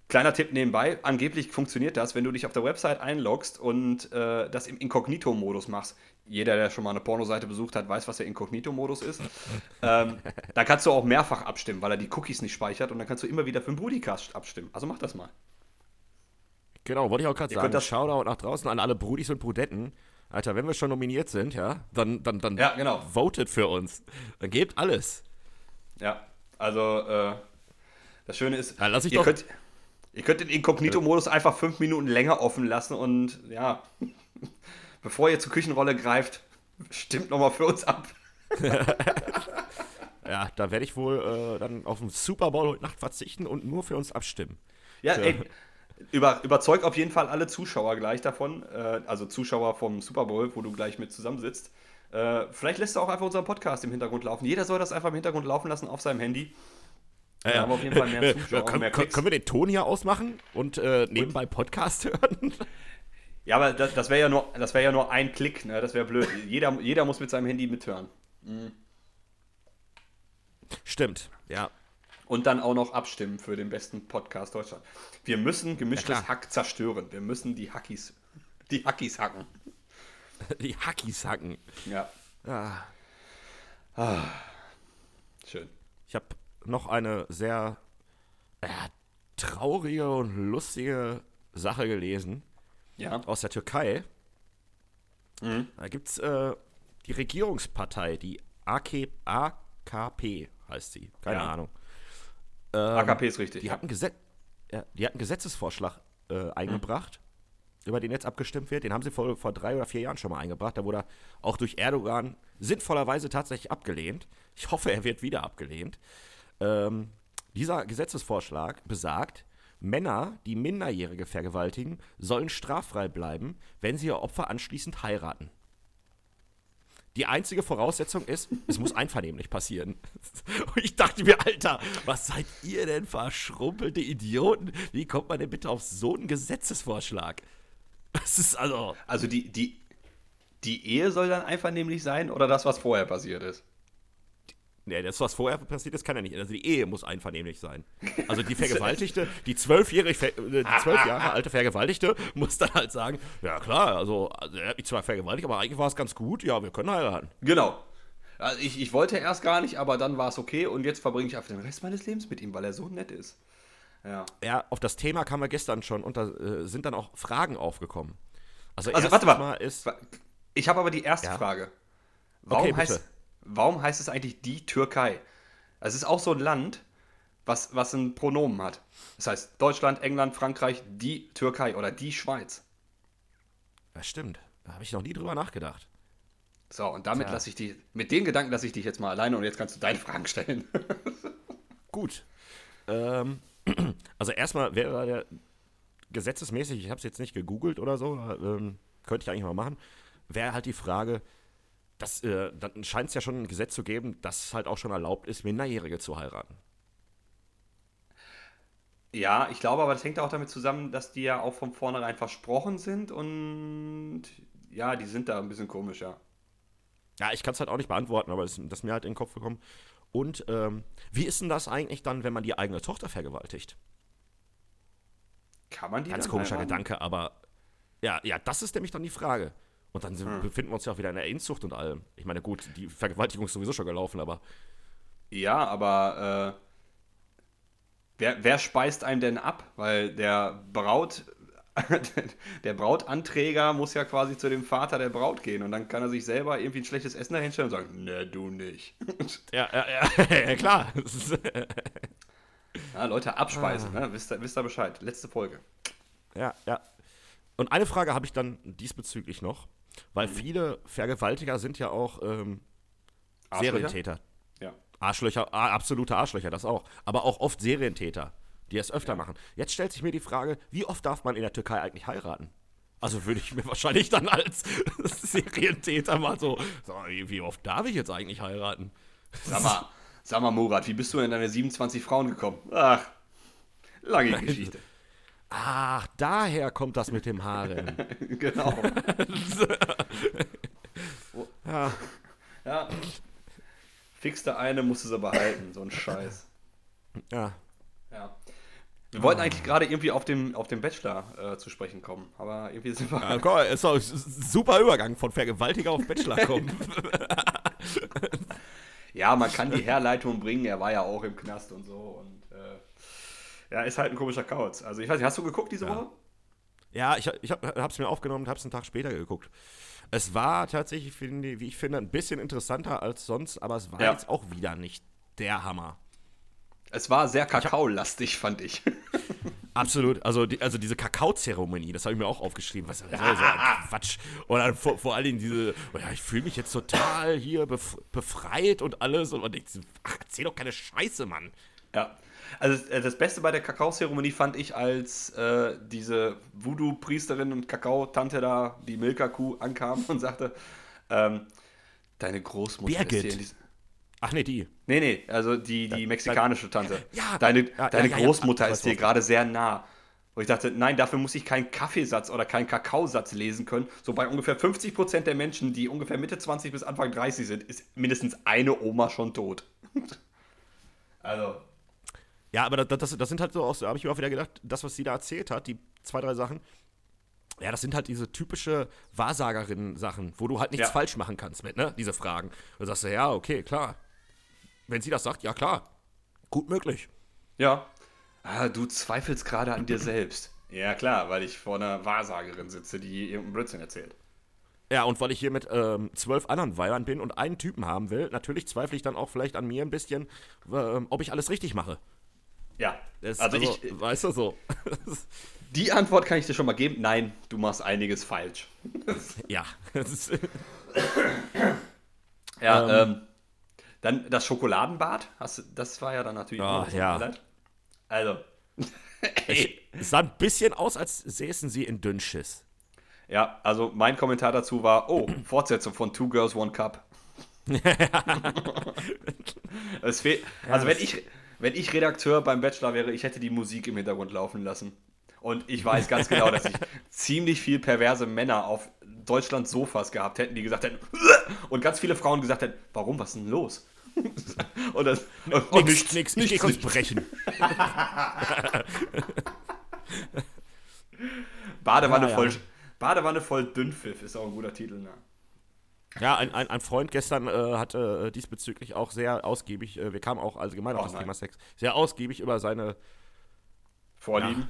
Kleiner Tipp nebenbei, angeblich funktioniert das, wenn du dich auf der Website einloggst und äh, das im Inkognito-Modus machst. Jeder, der schon mal eine Pornoseite besucht hat, weiß, was der Inkognito-Modus ist. ähm, da kannst du auch mehrfach abstimmen, weil er die Cookies nicht speichert und dann kannst du immer wieder für den Broadcast abstimmen. Also mach das mal. Genau, wollte ich auch gerade Ihr sagen. könnt das- Shoutout nach draußen an alle Brudis und Brudetten. Alter, wenn wir schon nominiert sind, ja, dann, dann, dann Ja, genau. votet für uns. Dann gebt alles. Ja, also äh, das Schöne ist, Ja, lass ich ihr, doch- könnt, ihr könnt den Inkognito-Modus einfach fünf Minuten länger offen lassen und ja, bevor ihr zur Küchenrolle greift, stimmt nochmal für uns ab. *laughs* Ja, da werde ich wohl äh, dann auf den Super Bowl heute Nacht verzichten und nur für uns abstimmen. Ja, Tja. ey, über, überzeug auf jeden Fall alle Zuschauer gleich davon, äh, also Zuschauer vom Super Bowl, wo du gleich mit zusammensitzt. Äh, vielleicht lässt du auch einfach unseren Podcast im Hintergrund laufen. Jeder soll das einfach im Hintergrund laufen lassen auf seinem Handy. Ja, Wir haben auf jeden Fall mehr Äh, Zuschauer und können, mehr können, wir den Ton hier ausmachen und äh, nebenbei Podcast *laughs* hören? Ja, aber das, das wäre ja, nur- das wär ja nur ein Klick, ne? das wäre blöd. Jeder, jeder muss mit seinem Handy mithören. Stimmt, ja. Und dann auch noch abstimmen für den besten Podcast Deutschland. Wir müssen gemischtes Ja. Hack zerstören. Wir müssen die Hackis, die Hackis hacken. *laughs* Die Hackis hacken. Ja, Ah. schön. Ich habe noch eine sehr äh, traurige und lustige Sache gelesen Ja, aus der Türkei. Da gibt es äh, die Regierungspartei, die AK, AKP heißt sie, keine Ja. Ahnung. AKP ist richtig. Die ja. hat einen, Gesetz, ja, die hat einen Gesetzesvorschlag äh, eingebracht, über den jetzt abgestimmt wird. Den haben sie vor, vor drei oder vier Jahren schon mal eingebracht. Da wurde er auch durch Erdogan sinnvollerweise tatsächlich abgelehnt. Ich hoffe, er wird wieder abgelehnt. Ähm, dieser Gesetzesvorschlag besagt, Männer, die Minderjährige vergewaltigen, sollen straffrei bleiben, wenn sie ihr Opfer anschließend heiraten. Die einzige Voraussetzung ist, es muss einvernehmlich passieren. *laughs* Und ich dachte mir, Alter, was seid ihr denn verschrumpelte Idioten? Wie kommt man denn bitte auf so einen Gesetzesvorschlag? Das ist also. Also die, die, die Ehe soll dann einvernehmlich sein oder das, was vorher passiert ist? Nee, das, was vorher passiert ist, kann ja nicht. Also die Ehe muss einvernehmlich sein. Also die *laughs* Vergewaltigte, die zwölfjährige, äh, die zwölf Jahre *laughs* alte Vergewaltigte muss dann halt sagen, ja klar, also, also er hat mich zwar vergewaltigt, aber eigentlich war es ganz gut, ja, wir können heiraten. Genau. Also ich, ich wollte erst gar nicht, aber dann war es okay und jetzt verbringe ich einfach den Rest meines Lebens mit ihm, weil er so nett ist. Ja. Ja, auf das Thema kamen wir gestern schon und da äh, sind dann auch Fragen aufgekommen. Also, Also warte mal. ist, Ich habe aber die erste Ja. Frage. Warum, Okay, heißt, warum heißt es eigentlich die Türkei? Es ist auch so ein Land, was, was ein Pronomen hat. Das heißt Deutschland, England, Frankreich, die Türkei oder die Schweiz. Ja, stimmt. Da habe ich noch nie drüber nachgedacht. So, und damit Tja. lasse ich dich, mit den Gedanken lasse ich dich jetzt mal alleine und jetzt kannst du deine Fragen stellen. *laughs* Gut. Ähm, *clears throat* also erstmal wäre der gesetzesmäßig, ich habe es jetzt nicht gegoogelt oder so, ähm, könnte ich eigentlich mal machen, wäre halt die Frage, dass, äh, dann scheint es ja schon ein Gesetz zu geben, dass es halt auch schon erlaubt ist, Minderjährige zu heiraten. ja, ich glaube aber, das hängt auch damit zusammen, dass die ja auch von vornherein versprochen sind und ja, die sind da ein bisschen komisch, ja. Ja, ich kann es halt auch nicht beantworten, aber das, das ist mir halt in den Kopf gekommen. Und ähm, wie ist denn das eigentlich dann, wenn man die eigene Tochter vergewaltigt? Kann man die Ganz komischer heiraten? Gedanke, aber ja, ja, das ist nämlich dann die Frage. Und dann Hm. befinden wir uns ja auch wieder in der Inzucht und allem. Ich meine, gut, die Vergewaltigung ist sowieso schon gelaufen, aber Ja, aber äh, wer, wer speist einem denn ab? Weil der Braut, *laughs* der Brautanträger muss ja quasi zu dem Vater der Braut gehen und dann kann er sich selber irgendwie ein schlechtes Essen dahinstellen und sagen, ne, du nicht. *laughs* ja, ja, *laughs* ja, klar. Ja, Leute, abspeisen, ne? wisst, ihr, wisst ihr Bescheid. Letzte Folge. ja, ja. Und eine Frage habe ich dann diesbezüglich noch, weil viele Vergewaltiger sind ja auch ähm? Serientäter. Ja. Arschlöcher, absolute Arschlöcher, das auch. Aber auch oft Serientäter, die es öfter machen. Jetzt stellt sich mir die Frage, wie oft darf man in der Türkei eigentlich heiraten? Also würde ich mir *laughs* wahrscheinlich dann als *laughs* Serientäter mal so, so wie oft darf ich jetzt eigentlich heiraten? Sag mal, sag mal, Murat, wie bist du in deine 27 Frauen gekommen? Ach, lange Geschichte. Ach, daher kommt das mit dem Haaren. *laughs* genau. *laughs* ja. Ja. Fixte eine, musste sie behalten, so ein Scheiß. ja. Ja. Wir wollten eigentlich gerade irgendwie auf den, auf den Bachelor äh, zu sprechen kommen, aber irgendwie sind wir. Ja, komm, ist doch ein super Übergang von Vergewaltiger auf Bachelor *laughs* kommen. ja, man kann die Herleitung bringen, er war ja auch im Knast und so und äh, ja, ist halt ein komischer Kauz. Also ich weiß nicht, hast du geguckt diese Ja. Woche? Ja, ich, ich habe es mir aufgenommen und habe es einen Tag später geguckt. Es war tatsächlich, finde, wie ich finde, ein bisschen interessanter als sonst, aber es war Ja. jetzt auch wieder nicht der Hammer. Es war sehr kakaolastig, fand ich. *laughs* Absolut. Also, die, also diese Kakaozeremonie, das habe ich mir auch aufgeschrieben. Was was soll so *laughs* ein Quatsch. Und dann vor, vor allen Dingen diese, oh ja, ich fühle mich jetzt total hier bef befreit und alles. Und man denkt, ach, erzähl doch keine Scheiße, Mann. Ja. Also äh, das Beste bei der Kakaozeremonie fand ich, als äh, diese Voodoo-Priesterin und Kakaotante da, die Milka-Kuh, ankam und sagte, ähm, deine Großmutter ist Birgit. hier in diesem... Ach nee, die. Nee, nee, also die, die mexikanische Tante. Ja, deine ja, deine ja, Großmutter ja, ist dir weiß, gerade sehr nah. Und ich dachte, nein, dafür muss ich keinen Kaffeesatz oder keinen Kakaosatz lesen können. So bei ungefähr 50% der Menschen, die ungefähr Mitte 20 bis Anfang 30 sind, ist mindestens eine Oma schon tot. *laughs* also, Ja, aber das, das, das sind halt so, auch so habe ich mir auch wieder gedacht, das, was sie da erzählt hat, die zwei, drei Sachen, ja, das sind halt diese typische Wahrsagerinnen-Sachen, wo du halt nichts Ja. falsch machen kannst mit, ne? Diese Fragen. Da sagst du, ja, okay, klar. Wenn sie das sagt, ja klar. Gut möglich. ja. Ah, du zweifelst gerade an dir selbst. Ja, klar, weil ich vor einer Wahrsagerin sitze, die irgendeinen Blödsinn erzählt. Ja, und weil ich hier mit ähm, zwölf anderen Weibern bin und einen Typen haben will, natürlich zweifle ich dann auch vielleicht an mir ein bisschen, ähm, ob ich alles richtig mache. Ja, Das, also, also, ich, weißt du so. *laughs* die Antwort kann ich dir schon mal geben. Nein, du machst einiges falsch. *laughs* ja. *laughs* Ja, ähm, dann das Schokoladenbad, hast, das war ja dann natürlich das ja. Also, es sah ein bisschen aus, als säßen sie in Dünnschiss. ja, also mein Kommentar dazu war, oh, *clears throat* Fortsetzung von Two Girls, One Cup. es fehlt, also wenn ich, wenn ich Redakteur beim Bachelor wäre, ich hätte die Musik im Hintergrund laufen lassen. Und ich weiß ganz genau, dass ich *laughs* ziemlich viel perverse Männer auf Deutschlands Sofas gehabt hätten, die gesagt hätten, *laughs* und ganz viele Frauen gesagt hätten, warum, was ist denn los? *laughs* und das, oh, nix, nix, ich geh kurz brechen. Badewanne, Ja, ja. voll, Badewanne voll Dünnpfiff ist auch ein guter Titel. Ne? Ja, ein, ein, ein Freund gestern äh, hat äh, diesbezüglich auch sehr ausgiebig, äh, wir kamen auch allgemein auf Oh das. Thema Sex, sehr ausgiebig über seine Vorlieben.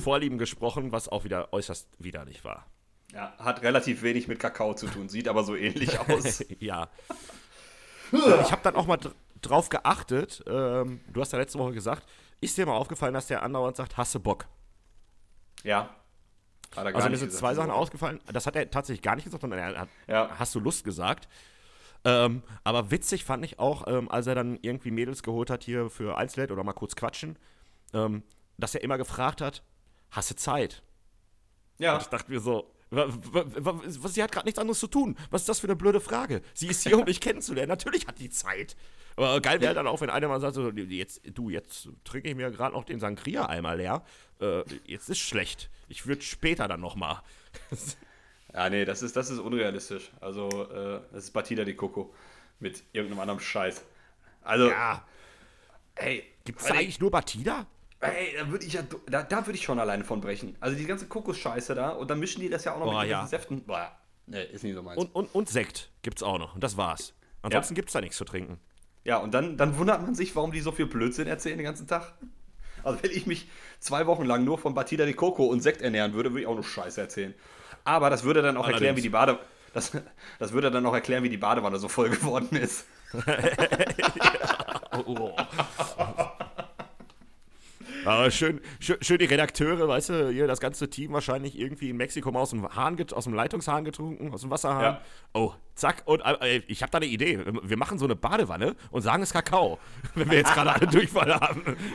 Vorlieben gesprochen, was auch wieder äußerst widerlich war. Ja. hat relativ wenig mit Kakao zu tun, sieht aber so ähnlich *laughs* aus. ja. ich habe dann auch mal dr drauf geachtet, ähm, du hast ja letzte Woche gesagt, ist dir mal aufgefallen, dass der andauernd sagt, hasse Bock. ja. Also mir sind zwei diese Sachen ausgefallen. Das hat er tatsächlich gar nicht gesagt, sondern er hat, Ja. hast du Lust gesagt. Ähm, aber witzig fand ich auch, ähm, als er dann irgendwie Mädels geholt hat hier für Einzeldate oder mal kurz quatschen, ähm, dass er immer gefragt hat, hast du Zeit? Ja. Und ich dachte mir so, sie hat gerade nichts anderes zu tun. Was ist das für eine blöde Frage? Sie ist hier, um *laughs* dich kennenzulernen. Natürlich hat die Zeit. Aber geil wäre dann auch, wenn einer mal sagt, so, jetzt, du, jetzt trinke ich mir gerade noch den Sangria einmal leer. Äh, jetzt ist schlecht. Ich würde später dann noch mal. *laughs* Ja, nee, das ist, das ist unrealistisch. Also, äh, das ist Batida die Coco mit irgendeinem anderen Scheiß. Also, Ja, ey, gibt's da eigentlich nur Batida? Ey, da würde ich ja, da, da würde ich schon alleine von brechen. Also die ganze Kokosscheiße da und dann mischen die das ja auch noch Boah, mit ja. diesen Säften. Boah, nee, ist nicht so meins. Und, und, und Sekt gibt's auch noch. Und das war's. Ansonsten gibt's da nichts zu trinken. Ja, und dann, dann wundert man sich, warum die so viel Blödsinn erzählen den ganzen Tag. Also wenn ich mich zwei Wochen lang nur von Batida di Coco und Sekt ernähren würde, würde ich auch nur Scheiße erzählen. Aber das würde dann auch erklären, Allerdings. wie die Bade... Das, das würde dann auch erklären, wie die Badewanne so voll geworden ist. *laughs* *laughs* Oh. Aber schön, schön, schön die Redakteure, weißt du, hier das ganze Team wahrscheinlich irgendwie in Mexiko mal aus dem, Hahn, aus dem Leitungshahn getrunken, aus dem Wasserhahn. Ja. Oh, zack, und äh, ich habe da eine Idee. Wir machen so eine Badewanne und sagen es Kakao, *laughs* wenn wir jetzt gerade alle Durchfall haben. *laughs*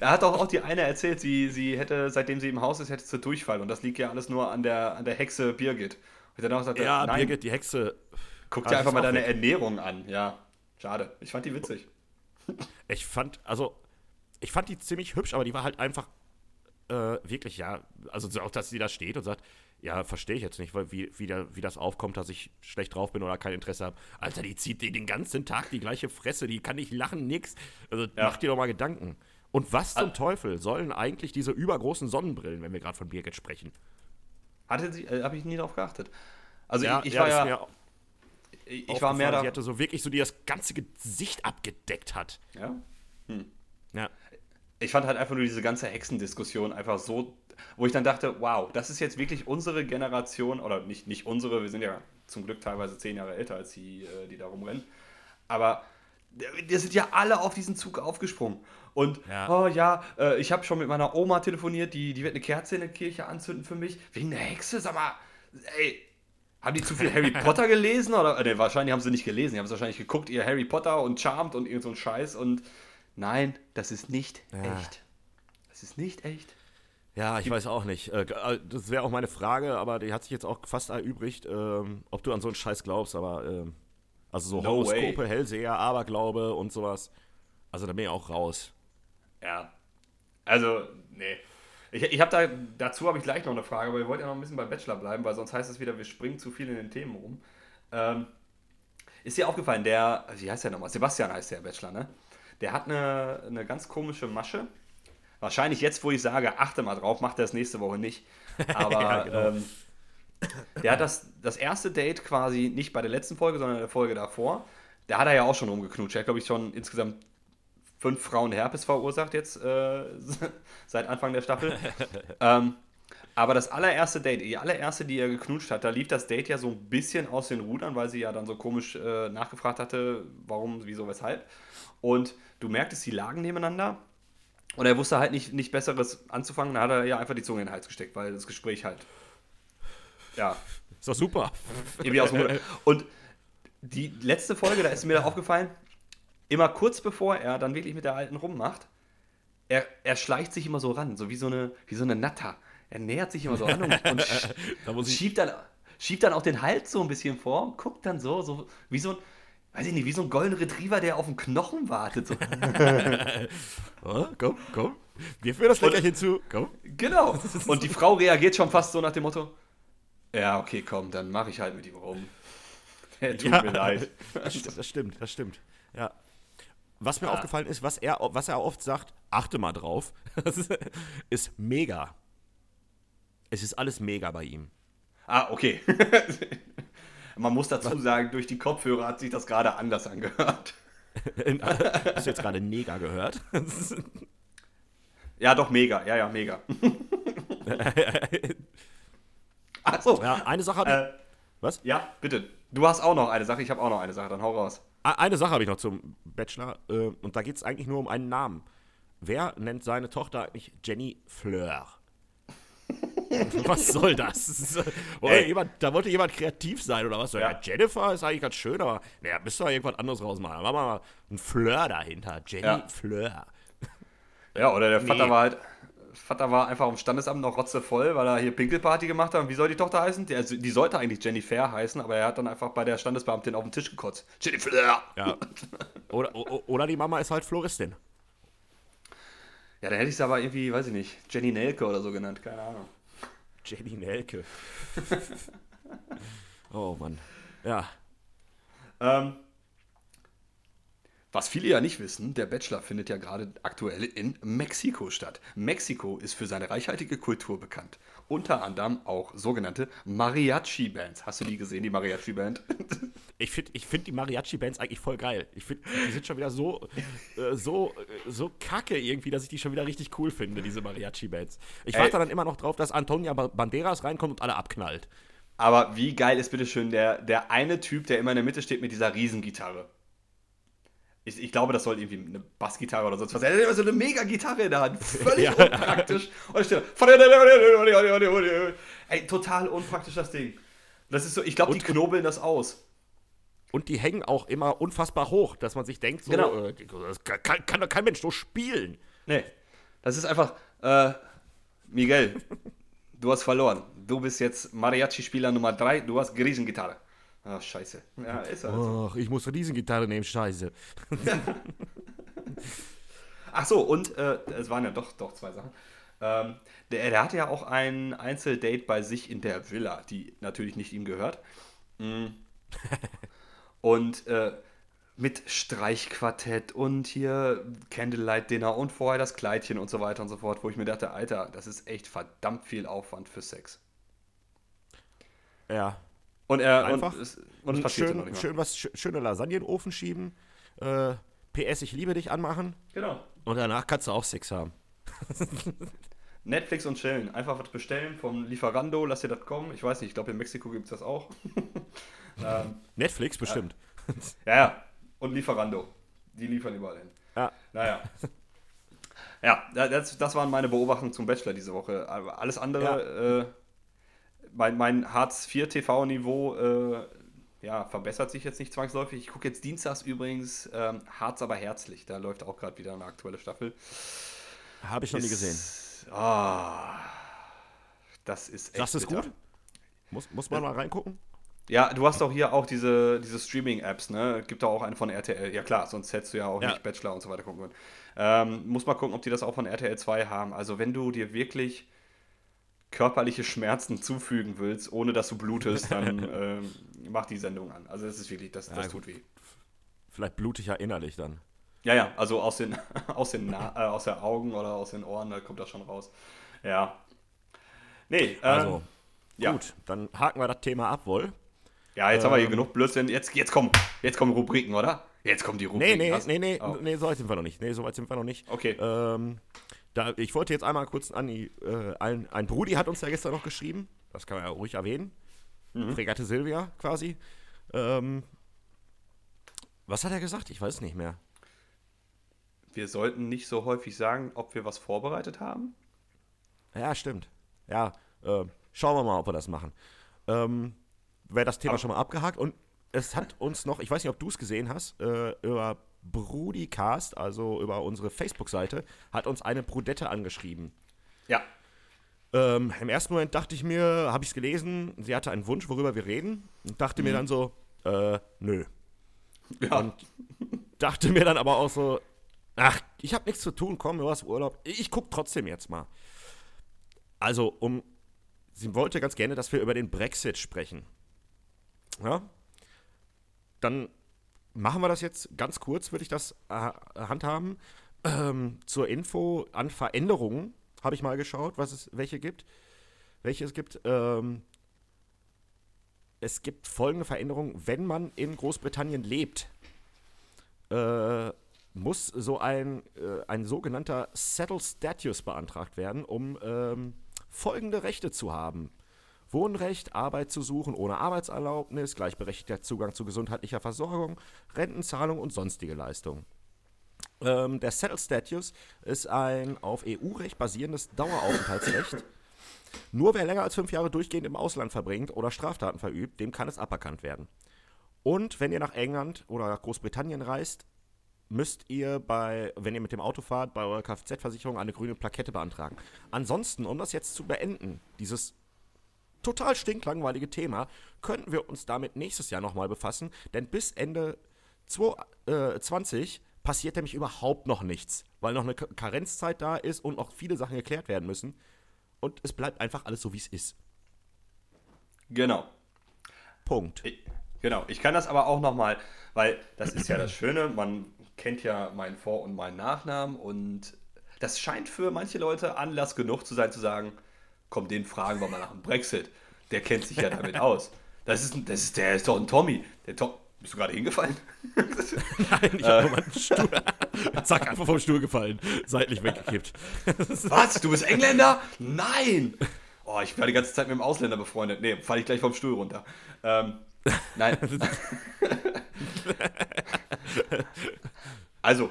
Da hat doch auch die eine erzählt, sie, sie hätte, seitdem sie im Haus ist, hätte sie Durchfall. Und das liegt ja alles nur an der, an der Hexe Birgit. Und dann auch sagte, Ja, nein, Birgit, die Hexe. guck Ah, dir einfach mal auch deine weg. Ernährung an. Ja, schade. Ich fand die witzig. Ich fand, also, ich fand die ziemlich hübsch, aber die war halt einfach äh, wirklich, ja, also so auch, dass sie da steht und sagt, ja, verstehe ich jetzt nicht, weil wie, wie, da, wie das aufkommt, dass ich schlecht drauf bin oder kein Interesse habe. Alter, die zieht die den ganzen Tag die gleiche Fresse, die kann nicht lachen, nix. Also Ja. mach dir doch mal Gedanken. Und was zum ah. Teufel sollen eigentlich diese übergroßen Sonnenbrillen, wenn wir gerade von Birgit sprechen? Hatte sie, äh, habe ich nie darauf geachtet. Also ja, ich, ich ja, war ja. Ich war mehr da. Die hatte so wirklich so, die das ganze Gesicht abgedeckt hat. Ja. Hm. Ja. Ich fand halt einfach nur diese ganze Hexendiskussion einfach so, wo ich dann dachte, wow, das ist jetzt wirklich unsere Generation, oder nicht, nicht unsere, wir sind ja zum Glück teilweise zehn Jahre älter als die, äh, die da rumrennen. Aber wir sind ja alle auf diesen Zug aufgesprungen. Und, ja. oh ja, äh, ich habe schon mit meiner Oma telefoniert, die, die wird eine Kerze in der Kirche anzünden für mich. Wegen der Hexe, sag mal, ey, haben die zu viel Harry *laughs* Potter gelesen? Oder, äh, wahrscheinlich haben sie nicht gelesen, die haben es wahrscheinlich geguckt, ihr Harry Potter und Charmed und irgend so ein Scheiß. Und nein, das ist nicht ja. echt. Das ist nicht echt. Ja, ich weiß auch nicht. Äh, äh, das wäre auch meine Frage, aber die hat sich jetzt auch fast erübrigt, ähm, ob du an so einen Scheiß glaubst, aber ähm, also so no Horoskope, way. Hellseher, Aberglaube und sowas. Also da bin ich auch raus. Ja. Also, nee. Ich, ich habe da, dazu habe ich gleich noch eine Frage, aber wir wollten ja noch ein bisschen beim Bachelor bleiben, weil sonst heißt es wieder, wir springen zu viel in den Themen rum. Ähm, ist dir aufgefallen, der, wie heißt der nochmal? Sebastian heißt der Bachelor, ne? Der hat eine, eine ganz komische Masche. Wahrscheinlich jetzt, wo ich sage, achte mal drauf, macht er es nächste Woche nicht. *laughs* Aber ja, genau. ähm, der hat das, das erste Date quasi nicht bei der letzten Folge, sondern in der Folge davor. Da hat er ja auch schon rumgeknutscht. Er hat, glaube ich, schon insgesamt fünf Frauen Herpes verursacht jetzt äh, *laughs* seit Anfang der Staffel. *laughs* ähm, aber das allererste Date, die allererste, die er geknutscht hat, da lief das Date ja so ein bisschen aus den Rudern, weil sie ja dann so komisch äh, nachgefragt hatte, warum, wieso, weshalb. Und du merktest, sie lagen nebeneinander und er wusste halt nicht, nicht Besseres anzufangen, da hat er ja einfach die Zunge in den Hals gesteckt, weil das Gespräch halt. Ja. Ist doch super. Und die letzte Folge, da ist mir aufgefallen, immer kurz bevor er dann wirklich mit der Alten rummacht, er, er schleicht sich immer so ran, so wie so eine, wie so eine Natter. Er nähert sich immer so an und, *laughs* und da schiebt, dann, schiebt dann auch den Hals so ein bisschen vor, guckt dann so, so wie so ein, weiß ich nicht, wie so ein goldener Retriever, der auf den Knochen wartet. So. *laughs* oh, komm, komm. Wir führen das gleich hinzu. Komm. Genau. *laughs* Und die Frau reagiert schon fast so nach dem Motto: Ja, okay, komm, dann mache ich halt mit ihm rum. *laughs* tut ja, mir leid. Das stimmt, das stimmt. Ja. Was mir ah. aufgefallen ist, was er, was er oft sagt, achte mal drauf, ist mega. Es ist alles mega bei ihm. Ah, okay. Man muss dazu sagen, durch die Kopfhörer hat sich das gerade anders angehört. *laughs* *laughs* Hast du jetzt gerade Neger gehört? ja, doch, mega. Ja, ja, mega. *laughs* Achso. Ja, eine Sache. Äh, was? Ja, bitte. Du hast auch noch eine Sache, ich habe auch noch eine Sache, dann hau raus. Eine Sache habe ich noch zum Bachelor, äh, und da geht es eigentlich nur um einen Namen. Wer nennt seine Tochter eigentlich Jenny Fleur? *laughs* was soll das? Ey, jemand, da wollte jemand kreativ sein oder was? Ja. ja. Jennifer ist eigentlich ganz schön, aber naja, müsst ihr irgendwas anderes rausmachen. Machen wir mal ein Fleur dahinter. Jenny ja. Fleur. Ja, oder der Vater nee. war halt Vater war einfach am Standesamt noch rotzevoll, weil er hier Pinkelparty gemacht hat. Und wie soll die Tochter heißen? Die, also, die sollte eigentlich Jennifer heißen, aber er hat dann einfach bei der Standesbeamtin auf den Tisch gekotzt. Jennifer! Ja. Oder, oder die Mama ist halt Floristin. Ja, dann hätte ich es aber irgendwie, weiß ich nicht, Jenny Nelke oder so genannt, keine Ahnung. Jenny Nelke. *laughs* oh Mann. Ja. Ähm, was viele ja nicht wissen, der Bachelor findet ja gerade aktuell in Mexiko statt. Mexiko ist für seine reichhaltige Kultur bekannt. Unter anderem auch sogenannte Mariachi-Bands. Hast du die gesehen, die Mariachi-Band? *laughs* Ich finde ich find die Mariachi-Bands eigentlich voll geil. Ich finde, die sind schon wieder so, äh, so, äh, so kacke irgendwie, dass ich die schon wieder richtig cool finde, diese Mariachi-Bands. Ich warte dann immer noch drauf, dass Antonia Banderas reinkommt und alle abknallt. Aber wie geil ist bitte schön der, der eine Typ, der immer in der Mitte steht mit dieser Riesengitarre? Ich, ich, glaube, das soll irgendwie eine Bassgitarre oder sonst was. Er hat immer so eine Mega-Gitarre in der Hand. *laughs* Völlig ja. unpraktisch. Und ich stehe Ey, total unpraktisch das Ding. Das ist so, ich glaube, die knobeln das aus. Und die hängen auch immer unfassbar hoch, dass man sich denkt, so, genau. äh, das kann, kann doch kein Mensch so spielen. Nee. Das ist einfach, äh, Miguel, *laughs* du hast verloren. Du bist jetzt Mariachi-Spieler Nummer 3, du hast Riesengitarre. Ach, scheiße. Ja, ist halt so. Ach, ich muss Riesengitarre nehmen, scheiße. *laughs* Ach so, und äh, es waren ja doch, doch zwei Sachen. Ähm, der, der hatte ja auch ein Einzeldate bei sich in der Villa, die natürlich nicht ihm gehört. Mhm. *laughs* Und äh, mit Streichquartett und hier Candlelight Dinner und vorher das Kleidchen und so weiter und so fort, wo ich mir dachte, Alter, das ist echt verdammt viel Aufwand für Sex. Ja. Und er Einfach und es, und es schön, noch nicht mal. schön was, sch- schöne Lasagne in den Ofen schieben, äh, PS, ich liebe dich anmachen Genau. und danach kannst du auch Sex haben. *laughs* Netflix und chillen. Einfach was bestellen vom Lieferando, lass dir das kommen. Ich weiß nicht, ich glaube in Mexiko gibt es das auch. *laughs* ähm, Netflix bestimmt. ja, ja. Und Lieferando. Die liefern überall hin. Ja. Naja. Ja, das, das waren meine Beobachtungen zum Bachelor diese Woche. Alles andere, äh, mein, mein Hartz-IV-TV-Niveau äh, ja, verbessert sich jetzt nicht zwangsläufig. Ich gucke jetzt dienstags übrigens ähm, Harz aber herzlich. Da läuft auch gerade wieder eine aktuelle Staffel. Habe ich noch nie gesehen. Ist- Ah, das ist echt Das ist bitter. gut. Muss, muss man mal reingucken? Ja, du hast doch hier auch diese, diese Streaming-Apps, ne? Gibt da auch eine von RTL. Ja klar, sonst hättest du ja auch Ja. nicht Bachelor und so weiter gucken können. Ähm, muss mal gucken, ob die das auch von RTL 2 haben. Also wenn du dir wirklich körperliche Schmerzen zufügen willst, ohne dass du blutest, dann *laughs* ähm, mach die Sendung an. Also das ist wirklich, das, das Ja, tut weh. Vielleicht blute ich ja innerlich dann. Ja, ja, also aus den, *laughs* aus den, Na äh, aus den Augen oder aus den Ohren, da kommt das schon raus. Ja. Nee, ähm, Also, ja. gut, dann haken wir das Thema ab, wohl. Ja, jetzt haben wir hier Ähm. genug Blödsinn. Jetzt, jetzt kommen, jetzt kommen Rubriken, oder? Jetzt kommen die Nee, Rubriken. nee, Hast- nee, nee, Oh. nee, so weit sind wir noch nicht. Nee, so weit sind wir noch nicht. Okay. Ähm, da, ich wollte jetzt einmal kurz an die, äh, ein, ein Brudi hat uns ja gestern noch geschrieben, das kann man ja ruhig erwähnen. Mhm. Fregatte Silvia quasi. Ähm, was hat er gesagt? Ich weiß nicht mehr. Wir sollten nicht so häufig sagen, ob wir was vorbereitet haben. Ja, stimmt. Ja, äh, schauen wir mal, ob wir das machen. Ähm, Wäre das Thema Aber- schon mal abgehakt und es hat uns noch, ich weiß nicht, ob du es gesehen hast, äh, über Brudicast, also über unsere Facebook-Seite, hat uns eine Brudette angeschrieben. Ja. Ähm, Im ersten Moment dachte ich mir, habe ich es gelesen, sie hatte einen Wunsch, worüber wir reden, und dachte mir dann so, äh, nö. ja. Und dachte mir dann aber auch so, ach, ich habe nichts zu tun, komm, du hast Urlaub, ich guck trotzdem jetzt mal. Also, um, sie wollte ganz gerne, dass wir über den Brexit sprechen. Ja? Dann machen wir das jetzt ganz kurz, würde ich das äh, handhaben. Ähm, zur Info an Veränderungen habe ich mal geschaut, was es welche gibt. Welche es gibt. Ähm, es gibt folgende Veränderungen, wenn man in Großbritannien lebt. Äh, muss so ein, äh, ein sogenannter Settled Status beantragt werden, um ähm, folgende Rechte zu haben. Wohnrecht, Arbeit zu suchen ohne Arbeitserlaubnis, gleichberechtigter Zugang zu gesundheitlicher Versorgung, Rentenzahlung und sonstige Leistungen. Ähm, der Settled Status ist ein auf EU-Recht basierendes Daueraufenthaltsrecht. Nur wer länger als fünf Jahre durchgehend im Ausland verbringt oder Straftaten verübt, dem kann es aberkannt werden. Und wenn ihr nach England oder nach Großbritannien reist, müsst ihr bei, wenn ihr mit dem Auto fahrt, bei eurer Kfz-Versicherung eine grüne Plakette beantragen. Ansonsten, um das jetzt zu beenden, dieses total stinklangweilige Thema, könnten wir uns damit nächstes Jahr nochmal befassen, denn bis Ende 2020 passiert nämlich überhaupt noch nichts, weil noch eine Ka- Karenzzeit da ist und noch viele Sachen geklärt werden müssen. Und es bleibt einfach alles so, wie es ist. Genau. Punkt. Ich, genau. Ich kann das aber auch nochmal, weil das ist ja das Schöne, man kennt ja meinen Vor- und meinen Nachnamen und das scheint für manche Leute Anlass genug zu sein, zu sagen, komm, den fragen wir mal nach dem Brexit. Der kennt sich ja damit aus. Das ist, ein- das ist, der ist doch ein Tommy. Der Tom, bist du gerade hingefallen? *laughs* Nein, ich habe nur meinen Stuhl. *laughs* Zack, einfach vom Stuhl gefallen. Seitlich weggekippt. *laughs* Was? Du bist Engländer? Nein! Oh, ich war die ganze Zeit mit dem Ausländer befreundet. Nee, falle ich gleich vom Stuhl runter. Ähm, nein. also,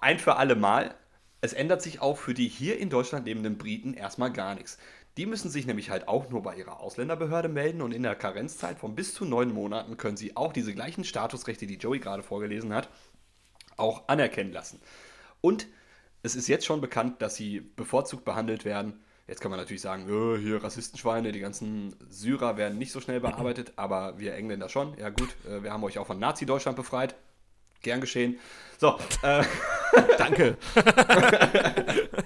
ein für alle Mal. Es ändert sich auch für die hier in Deutschland lebenden Briten erstmal gar nichts. Die müssen sich nämlich halt auch nur bei ihrer Ausländerbehörde melden und in der Karenzzeit von bis zu neun Monaten können sie auch diese gleichen Statusrechte, die Joey gerade vorgelesen hat, auch anerkennen lassen. Und es ist jetzt schon bekannt, dass sie bevorzugt behandelt werden. Jetzt kann man natürlich sagen, "Äh, hier Rassistenschweine, die ganzen Syrer werden nicht so schnell bearbeitet, aber wir Engländer schon. Ja gut, äh, wir haben euch auch von Nazi-Deutschland befreit. Gern geschehen. So, äh, Danke. *laughs* *laughs*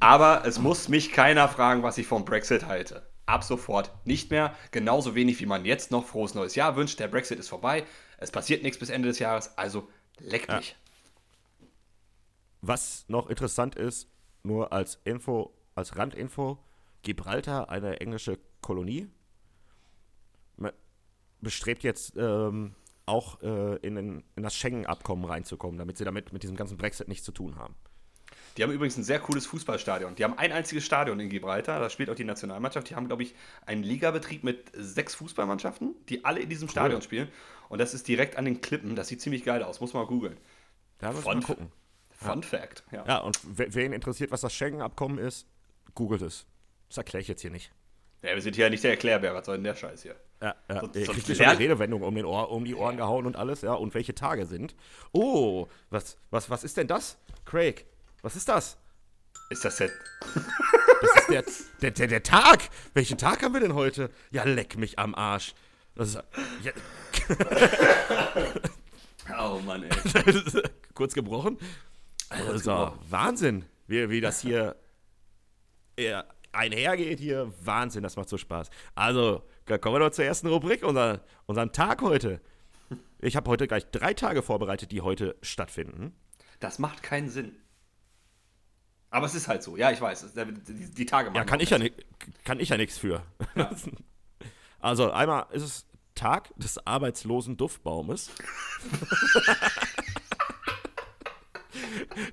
aber es muss mich keiner fragen, was ich vom Brexit halte. ab sofort nicht mehr. Genauso wenig wie man jetzt noch frohes neues Jahr wünscht. Der Brexit ist vorbei. Es passiert nichts bis Ende des Jahres. Also leck mich. Ja. Was noch interessant ist, nur als Info, als Randinfo, Gibraltar, eine englische Kolonie, bestrebt jetzt ähm, auch äh, in, in, das Schengen-Abkommen reinzukommen, damit sie damit mit diesem ganzen Brexit nichts zu tun haben. Die haben übrigens ein sehr cooles Fußballstadion. Die haben ein einziges Stadion in Gibraltar, da spielt auch die Nationalmannschaft. Die haben, glaube ich, einen Ligabetrieb mit sechs Fußballmannschaften, die alle in diesem cool. Stadion spielen. Und das ist direkt an den Klippen. Das sieht ziemlich geil aus, muss man mal googeln. Da muss man gucken. Fun ja. Fact. Ja. ja, und wen interessiert, was das Schengen-Abkommen ist, googelt es. Das erkläre ich jetzt hier nicht. Ja, wir sind hier ja nicht der Erklärbär, was soll denn der Scheiß hier? Ja, ja. So, so kriegt schon eine Redewendung um, den Ohr, um die Ohren gehauen und alles, ja, und welche Tage sind. Oh, was, was, was ist denn das? Craig, was ist das? Ist das jetzt? *laughs* Das ist der, der, der, der Tag. Welchen Tag haben wir denn heute? Ja, leck mich am Arsch. Das ist, ja. *laughs* oh Mann, ey. *laughs* Kurz gebrochen. Also, Wahnsinn, wie, wie das hier ja, einhergeht hier. Wahnsinn, das macht so Spaß. Also, kommen wir doch zur ersten Rubrik, unser, unseren Tag heute. Ich habe heute gleich drei Tage vorbereitet, die heute stattfinden. Das macht keinen Sinn. Aber es ist halt so. Ja, ich weiß. Die, die Tage machen Ja, kann ich ja, kann ich ja nichts für. Ja. *laughs* Also, einmal ist es Tag des arbeitslosen Duftbaumes. *laughs*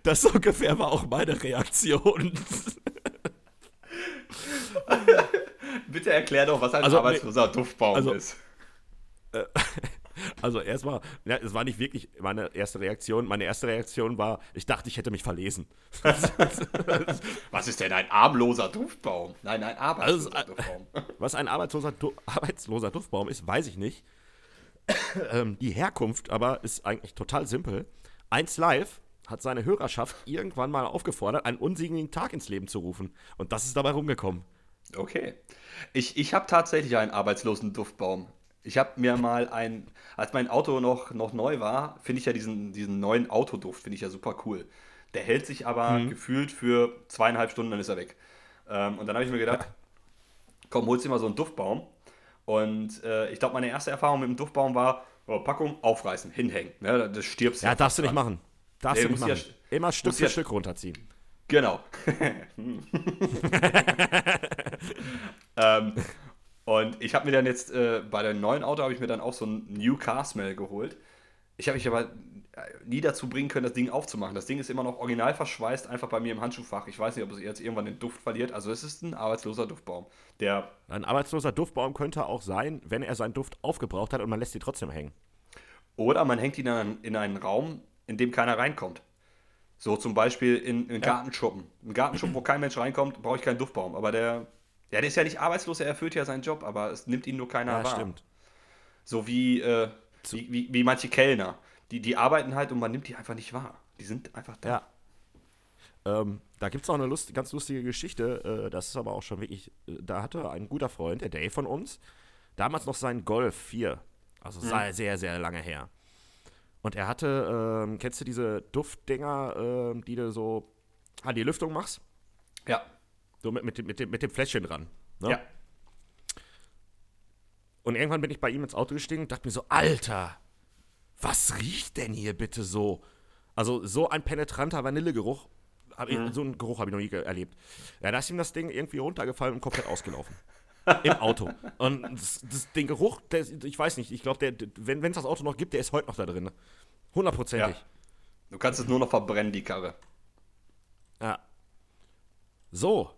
das ungefähr war auch meine Reaktion. *laughs* Bitte erklär doch, was ein also, arbeitsloser Duftbaum also, ist. Äh, also erstmal, ja, es war nicht wirklich meine erste Reaktion. Meine erste Reaktion war, ich dachte, ich hätte mich verlesen. *laughs* was ist denn ein armloser Duftbaum? Nein, ein arbeitsloser also, Duftbaum. *laughs* Was ein arbeitsloser, du arbeitsloser Duftbaum ist, weiß ich nicht. *coughs* ähm, die Herkunft aber ist eigentlich total simpel. Eins Live hat seine Hörerschaft irgendwann mal aufgefordert, einen unsiegenden Tag ins Leben zu rufen. Und das ist dabei rumgekommen. Okay. Ich, ich habe tatsächlich einen arbeitslosen Duftbaum. Ich habe mir mal ein, als mein Auto noch, noch neu war, finde ich ja diesen, diesen neuen Autoduft, finde ich ja super cool. Der hält sich aber mhm. gefühlt für zweieinhalb Stunden, dann ist er weg. Ähm, und dann habe ich mir gedacht, komm, holst dir mal so einen Duftbaum. Und äh, ich glaube, meine erste Erfahrung mit dem Duftbaum war, oh, Packung aufreißen, hinhängen. Ne, das stirbst Ja, darfst du nicht machen. Darfst nee, du nicht machen. Ja, Immer Stück für ja, Stück runterziehen. Genau. *laughs* *laughs* ähm, und ich habe mir dann jetzt äh, bei dem neuen Auto habe ich mir dann auch so ein New Car Smell geholt. Ich habe mich aber nie dazu bringen können, das Ding aufzumachen. Das Ding ist immer noch original verschweißt, einfach bei mir im Handschuhfach. Ich weiß nicht, ob es jetzt irgendwann den Duft verliert. Also es ist ein arbeitsloser Duftbaum. Der ein arbeitsloser Duftbaum könnte auch sein, wenn er seinen Duft aufgebraucht hat und man lässt ihn trotzdem hängen. Oder man hängt ihn dann in einen Raum, in dem keiner reinkommt. So zum Beispiel in, in Gartenschuppen. Ein Gartenschuppen, wo kein Mensch reinkommt, brauche ich keinen Duftbaum. Aber der, ja, der ist ja nicht arbeitslos, er erfüllt ja seinen Job, aber es nimmt ihn nur keiner ja, wahr. stimmt. So wie, äh, wie, wie, wie, manche Kellner. Die, die arbeiten halt und man nimmt die einfach nicht wahr. Die sind einfach da. Ja. Ähm, da gibt es auch eine Lust, ganz lustige Geschichte. Äh, das ist aber auch schon wirklich. Äh, da hatte ein guter Freund, der Dave von uns, damals noch seinen Golf 4. Also mhm. sehr, sehr lange her. Und er hatte, ähm, kennst du diese Duftdinger, ähm, die du so an die Lüftung machst? Ja. So mit, mit, mit, dem, mit dem Fläschchen dran. Ne? Ja. Und irgendwann bin ich bei ihm ins Auto gestiegen und dachte mir so, Alter, was riecht denn hier bitte so? Also so ein penetranter Vanillegeruch, hab ich, mhm. so einen Geruch habe ich noch nie erlebt. Ja, da ist ihm das Ding irgendwie runtergefallen und komplett ausgelaufen. *laughs* Im Auto. Und das, das, den Geruch, der, ich weiß nicht, ich glaube, wenn es das Auto noch gibt, der ist heute noch da drin. Hundertprozentig. Ja. Du kannst es nur noch verbrennen, die Karre. Ja. So,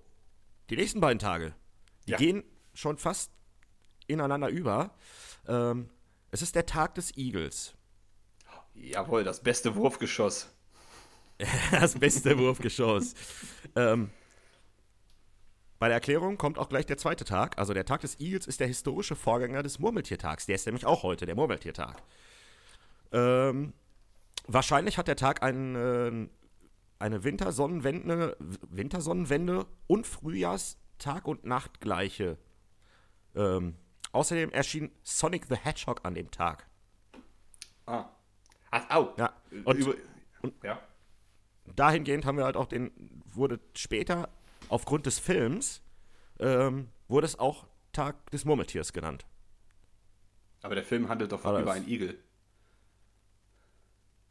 die nächsten beiden Tage, die ja. gehen schon fast ineinander über. Ähm, es ist der Tag des Igels. Jawohl, das beste Wurfgeschoss. *laughs* das beste Wurfgeschoss. ähm, bei der Erklärung kommt auch gleich der zweite Tag. Also der Tag des Igels ist der historische Vorgänger des Murmeltiertags. Der ist nämlich auch heute, der Murmeltiertag. Ähm, wahrscheinlich hat der Tag einen, äh, eine Wintersonnenwende, Wintersonnenwende und Frühjahrstag und Nachtgleiche. Ähm, außerdem erschien Sonic the Hedgehog an dem Tag. Ah. Ach, au. Ja. Und, Über, und ja. dahingehend haben wir halt auch den, wurde später aufgrund des Films ähm, wurde es auch Tag des Murmeltiers genannt. Aber der Film handelt doch über einen Igel.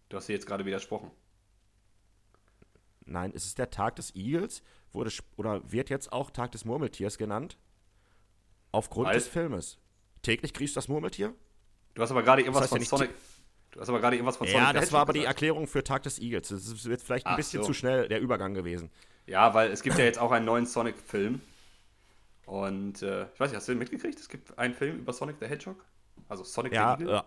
Du hast dir jetzt gerade widersprochen. Nein, es ist der Tag des Igels, wurde oder wird jetzt auch Tag des Murmeltiers genannt. Aufgrund Weil- des Filmes. Täglich grüßt das Murmeltier? Du hast aber gerade irgendwas heißt ja von nicht Sonic. Du hast aber gerade irgendwas von Sonic Ja, das war Hedgehog aber die gesagt. Erklärung für Tag des Igels. Das ist jetzt vielleicht ein Ach bisschen so. zu schnell der Übergang gewesen. Ja, weil es gibt ja jetzt auch einen neuen Sonic-Film. Und äh, ich weiß nicht, hast du den mitgekriegt? Es gibt einen Film über Sonic the Hedgehog. Also Sonic Ja, the Eagle. äh,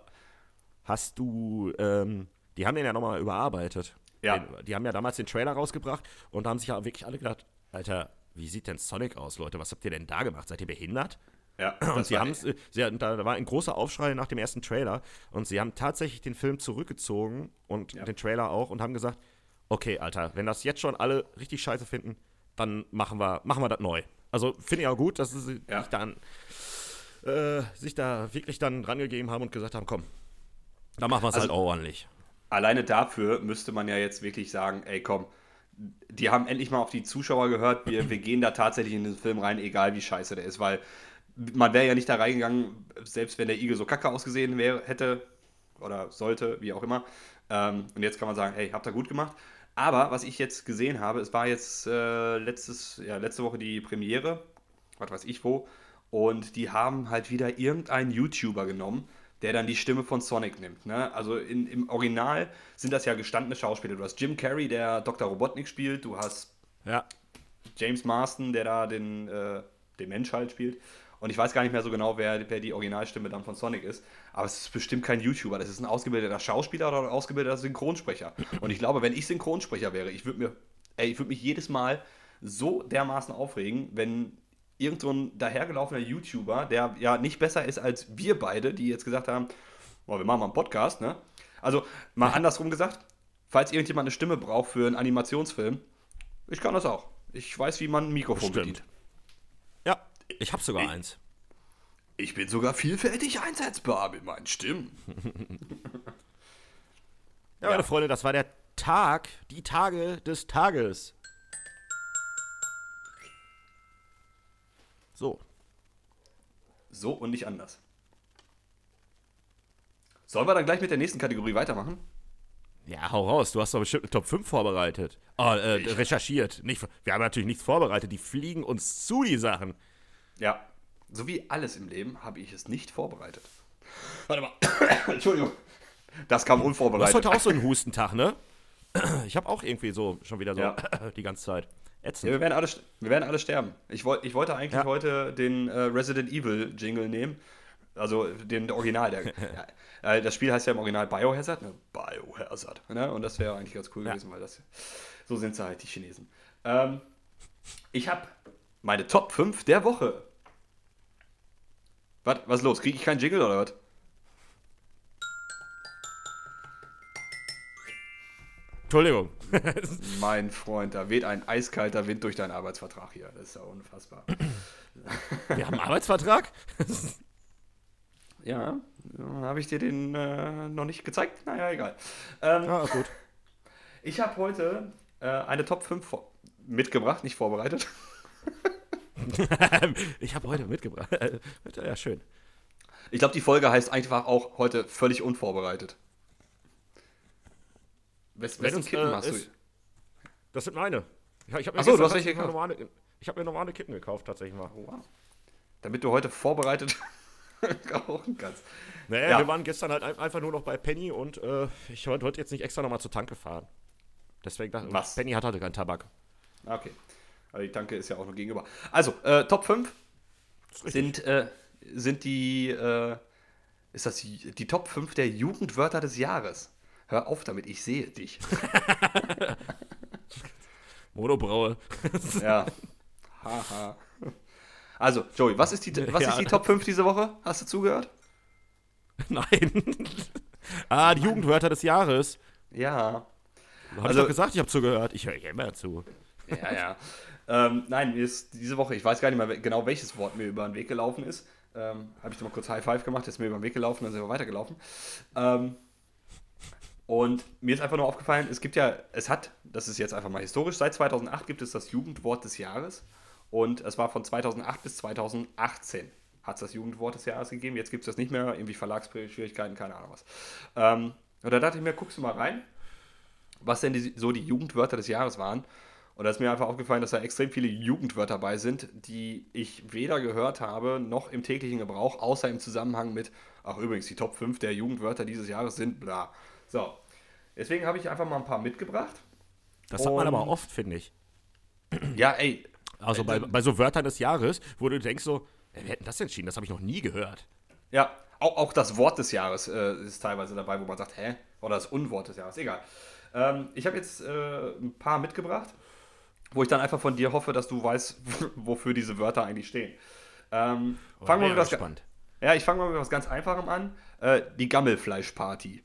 hast du, ähm, die haben den ja nochmal überarbeitet. Ja. Den, die haben ja damals den Trailer rausgebracht und da haben sich ja wirklich alle gedacht, Alter, wie sieht denn Sonic aus, Leute? Was habt ihr denn da gemacht? Seid ihr behindert? Ja, *clears throat* Und sie haben es, sie da war ein großer Aufschrei nach dem ersten Trailer und sie haben tatsächlich den Film zurückgezogen und Ja. den Trailer auch und haben gesagt, okay, Alter, wenn das jetzt schon alle richtig scheiße finden, dann machen wir, machen wir das neu. Also finde ich auch gut, dass sie Ja. sich, dann, äh, sich da wirklich dann rangegeben haben und gesagt haben, komm, dann machen wir es Also- halt auch ordentlich. Alleine dafür müsste man ja jetzt wirklich sagen, ey komm, die haben endlich mal auf die Zuschauer gehört, wir, wir gehen da tatsächlich in den Film rein, egal wie scheiße der ist, weil man wäre ja nicht da reingegangen, selbst wenn der Igel so kacke ausgesehen wäre, hätte oder sollte, wie auch immer. Ähm, und jetzt kann man sagen, hey, habt ihr gut gemacht. Aber was ich jetzt gesehen habe, es war jetzt äh, letztes, ja, letzte Woche die Premiere, was weiß ich wo, und die haben halt wieder irgendeinen YouTuber genommen, der dann die Stimme von Sonic nimmt. Ne? Also in, im Original sind das ja gestandene Schauspieler. Du hast Jim Carrey, der Dr. Robotnik spielt, du hast Ja, James Marston, der da den, äh, den Mensch halt spielt. Und ich weiß gar nicht mehr so genau, wer, wer die Originalstimme dann von Sonic ist. Aber es ist bestimmt kein YouTuber. Das ist ein ausgebildeter Schauspieler oder ein ausgebildeter Synchronsprecher. Und ich glaube, wenn ich Synchronsprecher wäre, ich würde mir, ey, ich würde mich jedes Mal so dermaßen aufregen, wenn irgend so ein dahergelaufener YouTuber, der ja nicht besser ist als wir beide, die jetzt gesagt haben, oh, wir machen mal einen Podcast, ne? Also mal andersrum gesagt, falls irgendjemand eine Stimme braucht für einen Animationsfilm, ich kann das auch. Ich weiß, wie man ein Mikrofon bedient. ja, ich habe sogar eins. Ich bin sogar vielfältig einsetzbar mit meinen Stimmen. *laughs* Ja, meine Freunde, das war der Tag, die Tage des Tages. So. So und nicht anders. Sollen wir dann gleich mit der nächsten Kategorie weitermachen? Ja, hau raus. Du hast doch bestimmt eine Top 5 vorbereitet. Oh, äh, recherchiert. Nicht, wir haben natürlich nichts vorbereitet. Die fliegen uns zu, die Sachen. Ja. So wie alles im Leben habe ich es nicht vorbereitet. Warte mal. *coughs* Entschuldigung. Das kam Du hast unvorbereitet. heute auch so einen Hustentag, ne? Ich habe auch irgendwie so schon wieder so Ja. *coughs* die ganze Zeit. Ja, Ätzend. wir, werden alle, wir werden alle sterben. Ich, woll, ich wollte eigentlich Ja. heute den äh, Resident Evil Jingle nehmen. Also den Original. Der, *laughs* ja, äh, das Spiel heißt ja im Original Biohazard. Ne? Biohazard. Ne? Und das wäre eigentlich ganz cool Ja. gewesen, weil das so sind sie halt, die Chinesen. Ähm, ich habe meine Top 5 der Woche. Was, was ist los? Kriege ich keinen Jingle oder was? Entschuldigung. Mein Freund, da weht ein eiskalter Wind durch deinen Arbeitsvertrag hier. Das ist ja unfassbar. *clears throat* Wir haben einen Arbeitsvertrag? Ja, habe ich dir den äh, noch nicht gezeigt? Naja, egal. Ähm, Ah, gut. Ich habe heute äh, eine Top 5 vor mitgebracht, nicht vorbereitet. *laughs* ich habe heute mitgebracht. *laughs* Ja, schön. Ich glaube, die Folge heißt einfach auch heute völlig unvorbereitet. Wes wessen Kippen äh, hast du? ist- Das sind meine. Ja, ich habe mir, Ach so, du hast welche gekauft. normale, ich hab mir normale Kippen gekauft, tatsächlich mal. Oh, wow. Damit du heute vorbereitet *laughs* rauchen kannst. Naja, Ja. wir waren gestern halt ein- einfach nur noch bei Penny und äh, ich wollte heute jetzt nicht extra nochmal zur Tanke fahren. Deswegen dachte Was? Penny hat halt keinen Tabak. Ah, Okay. Aber die Tanke ist ja auch nur gegenüber. Also, äh, Top 5 sind, äh, sind die, äh, ist das die die Top 5 der Jugendwörter des Jahres. Hör auf damit, ich sehe dich. *laughs* Monobraue. *laughs* Ja. Haha. Also, Joey, was ist die, was Ja. ist die Top 5 diese Woche? Hast du zugehört? Nein. *laughs* ah, die Jugendwörter des Jahres. Ja. Habe Also- ich doch gesagt, ich habe zugehört. Ich höre immer zu. Ja, ja. ähm, nein, mir ist diese Woche, ich weiß gar nicht mehr genau, welches Wort mir über den Weg gelaufen ist. Ähm, Habe ich da mal kurz High Five gemacht, ist mir über den Weg gelaufen, dann sind wir weitergelaufen. Ähm, und mir ist einfach nur aufgefallen, es gibt ja, es hat, das ist jetzt einfach mal historisch, seit 2008 gibt es das Jugendwort des Jahres. Und es war von 2008 bis 2018 hat es das Jugendwort des Jahres gegeben. Jetzt gibt es das nicht mehr, irgendwie Verlagsschwierigkeiten, keine Ahnung was. Ähm, und da dachte ich mir, guckst du mal rein, was denn die, so die Jugendwörter des Jahres waren. Und da ist mir einfach aufgefallen, dass da extrem viele Jugendwörter dabei sind, die ich weder gehört habe, noch im täglichen Gebrauch, außer im Zusammenhang mit, ach übrigens, die Top 5 der Jugendwörter dieses Jahres sind bla. So, deswegen habe ich einfach mal ein paar mitgebracht. Das hat man aber oft, finde ich. Ja, ey. Also bei, bei so Wörtern des Jahres, wo du denkst so, wer hätten das entschieden? Das habe ich noch nie gehört. Ja, auch, auch das Wort des Jahres äh, ist teilweise dabei, wo man sagt, hä? Oder das Unwort des Jahres, egal. Ähm, ich habe jetzt äh, ein paar mitgebracht, wo ich dann einfach von dir hoffe, dass du weißt, *laughs* wofür diese Wörter eigentlich stehen. Ähm, Oh, fangen wir bin mit was, gespannt. ja, ich fange mal mit was ganz Einfachem an. Äh, die Gammelfleischparty.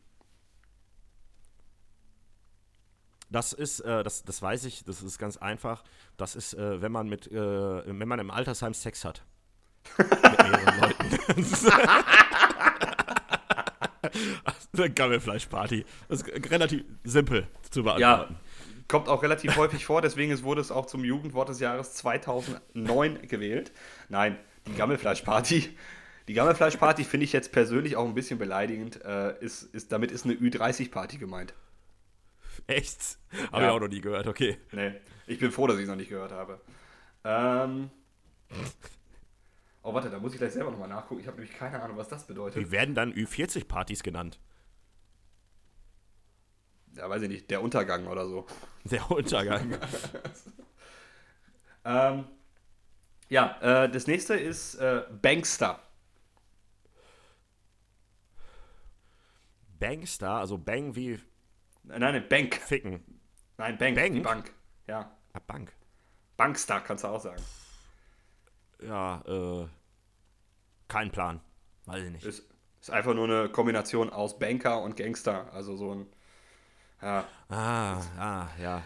Das ist, äh, das, das weiß ich, das ist ganz einfach. Das ist, äh, wenn man mit, äh, wenn man im Altersheim Sex hat. mit mehreren *laughs* Leuten. *laughs* Eine Gammelfleischparty. Das ist relativ simpel zu beantworten. Kommt auch relativ häufig vor, deswegen ist- wurde es auch zum Jugendwort des Jahres 2009 gewählt. Nein, die Gammelfleischparty. Die Gammelfleischparty finde ich jetzt persönlich auch ein bisschen beleidigend. Äh, ist, ist, damit ist eine Ü30-Party gemeint. *laughs* Echt? Habe Ja. ich auch noch nie gehört, okay. Nee, ich bin froh, dass ich es noch nicht gehört habe. Ähm. Oh, warte, da muss ich gleich selber nochmal nachgucken. Ich habe nämlich keine Ahnung, was das bedeutet. Die werden dann Ü40-Partys genannt. Ja, weiß ich nicht, der Untergang oder so. Der Untergang. *laughs* Ähm, ja, äh, das nächste ist äh, Bankster. Bangstar, also Bang wie Nein, nein, Bank. Ficken. Nein, Bank. Bank? Die Bank. Ja. Ah, Bank. Bankster kannst du auch sagen. Ja, äh. Kein Plan. Weiß ich nicht. Ist, ist einfach nur eine Kombination aus Banker und Gangster. Also so ein. Ja. Ah, ah, ja.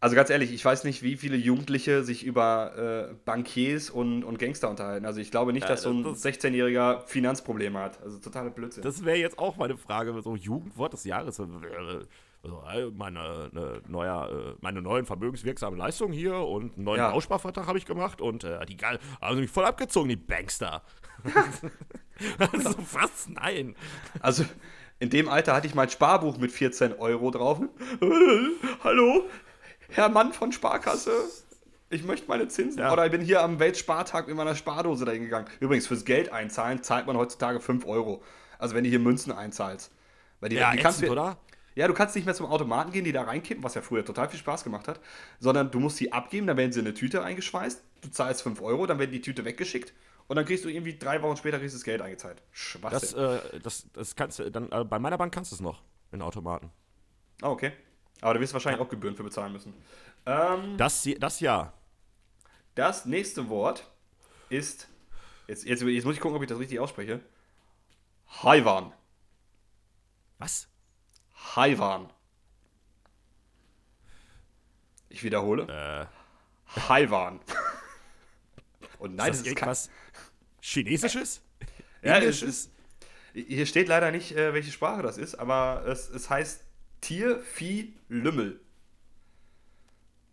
Also ganz ehrlich, ich weiß nicht, wie viele Jugendliche sich über äh, Bankiers und, und Gangster unterhalten. Also ich glaube nicht, dass so ein das- 16-Jähriger Finanzprobleme hat. Also totale Blödsinn. Das wäre jetzt auch meine Frage, so Jugendwort des Jahres. Also, äh, meine, ne, neuer, äh, meine neuen vermögenswirksamen Leistungen hier und einen neuen Ja. Bausparvertrag habe ich gemacht und äh, die geil, also mich voll abgezogen, die Bankster. *laughs* so, was? Nein. Also in dem Alter hatte ich mein Sparbuch mit 14 Euro drauf. Hallo, Herr Mann von Sparkasse. Ich möchte meine Zinsen. Ja. Oder ich bin hier am Weltspartag mit meiner Spardose dahin gegangen. Übrigens, fürs Geld einzahlen zahlt man heutzutage 5 Euro. Also wenn du hier Münzen einzahlst. Weil die, Ja, die kannst ätzend, du, oder? Ja, du kannst nicht mehr zum Automaten gehen, die da reinkippen, was ja früher total viel Spaß gemacht hat, sondern du musst sie abgeben, dann werden sie in eine Tüte eingeschweißt, du zahlst 5 Euro, dann wird die Tüte weggeschickt und dann kriegst du irgendwie drei Wochen später kriegst du das Geld eingezahlt. Das, Schwachsinn. äh, das, das kannst du, dann, äh, bei meiner Bank kannst du es noch, in Automaten. Ah, okay. Aber du wirst wahrscheinlich auch Gebühren für bezahlen müssen. Ähm, Das, das ja. das nächste Wort ist, jetzt, jetzt, jetzt muss ich gucken, ob ich das richtig ausspreche, Haiwan. Was? Haiwan. Ich wiederhole. Äh, Haiwan. Und nein, ist das das ist irgendwas Chinesisches? Ja, es ist, hier steht leider nicht, äh, welche Sprache das ist, aber es, es heißt Tier, Vieh, Lümmel.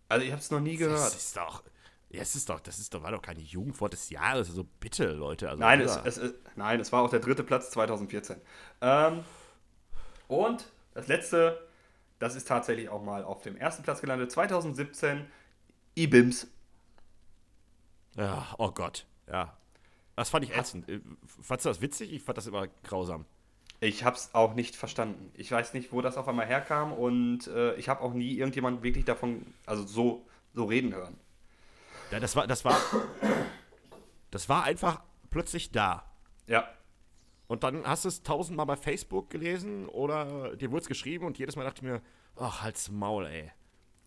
Also ich habe es noch nie Das gehört. ist doch. Ja, es ist doch, das ist doch, war doch kein Jugendwort des Jahres. Also bitte, Leute. Also, Nein, es, es, es, nein, es war auch der dritte Platz 2014. Ähm, und das letzte, das ist tatsächlich auch mal auf dem ersten Platz gelandet, 2017, IBIMS. Ja, oh Gott. Ja. Das fand ich ätzend. Äh, Fandst du das witzig? Ich fand das immer grausam. Ich habe es auch nicht verstanden. Ich weiß nicht, wo das auf einmal herkam und äh, ich habe auch nie irgendjemand wirklich davon, also so, so reden hören. Ja, das war, das war. Das war einfach plötzlich da. Ja, Und dann hast du es tausendmal bei Facebook gelesen oder dir wurde es geschrieben und jedes Mal dachte ich mir, ach, halt's Maul, ey.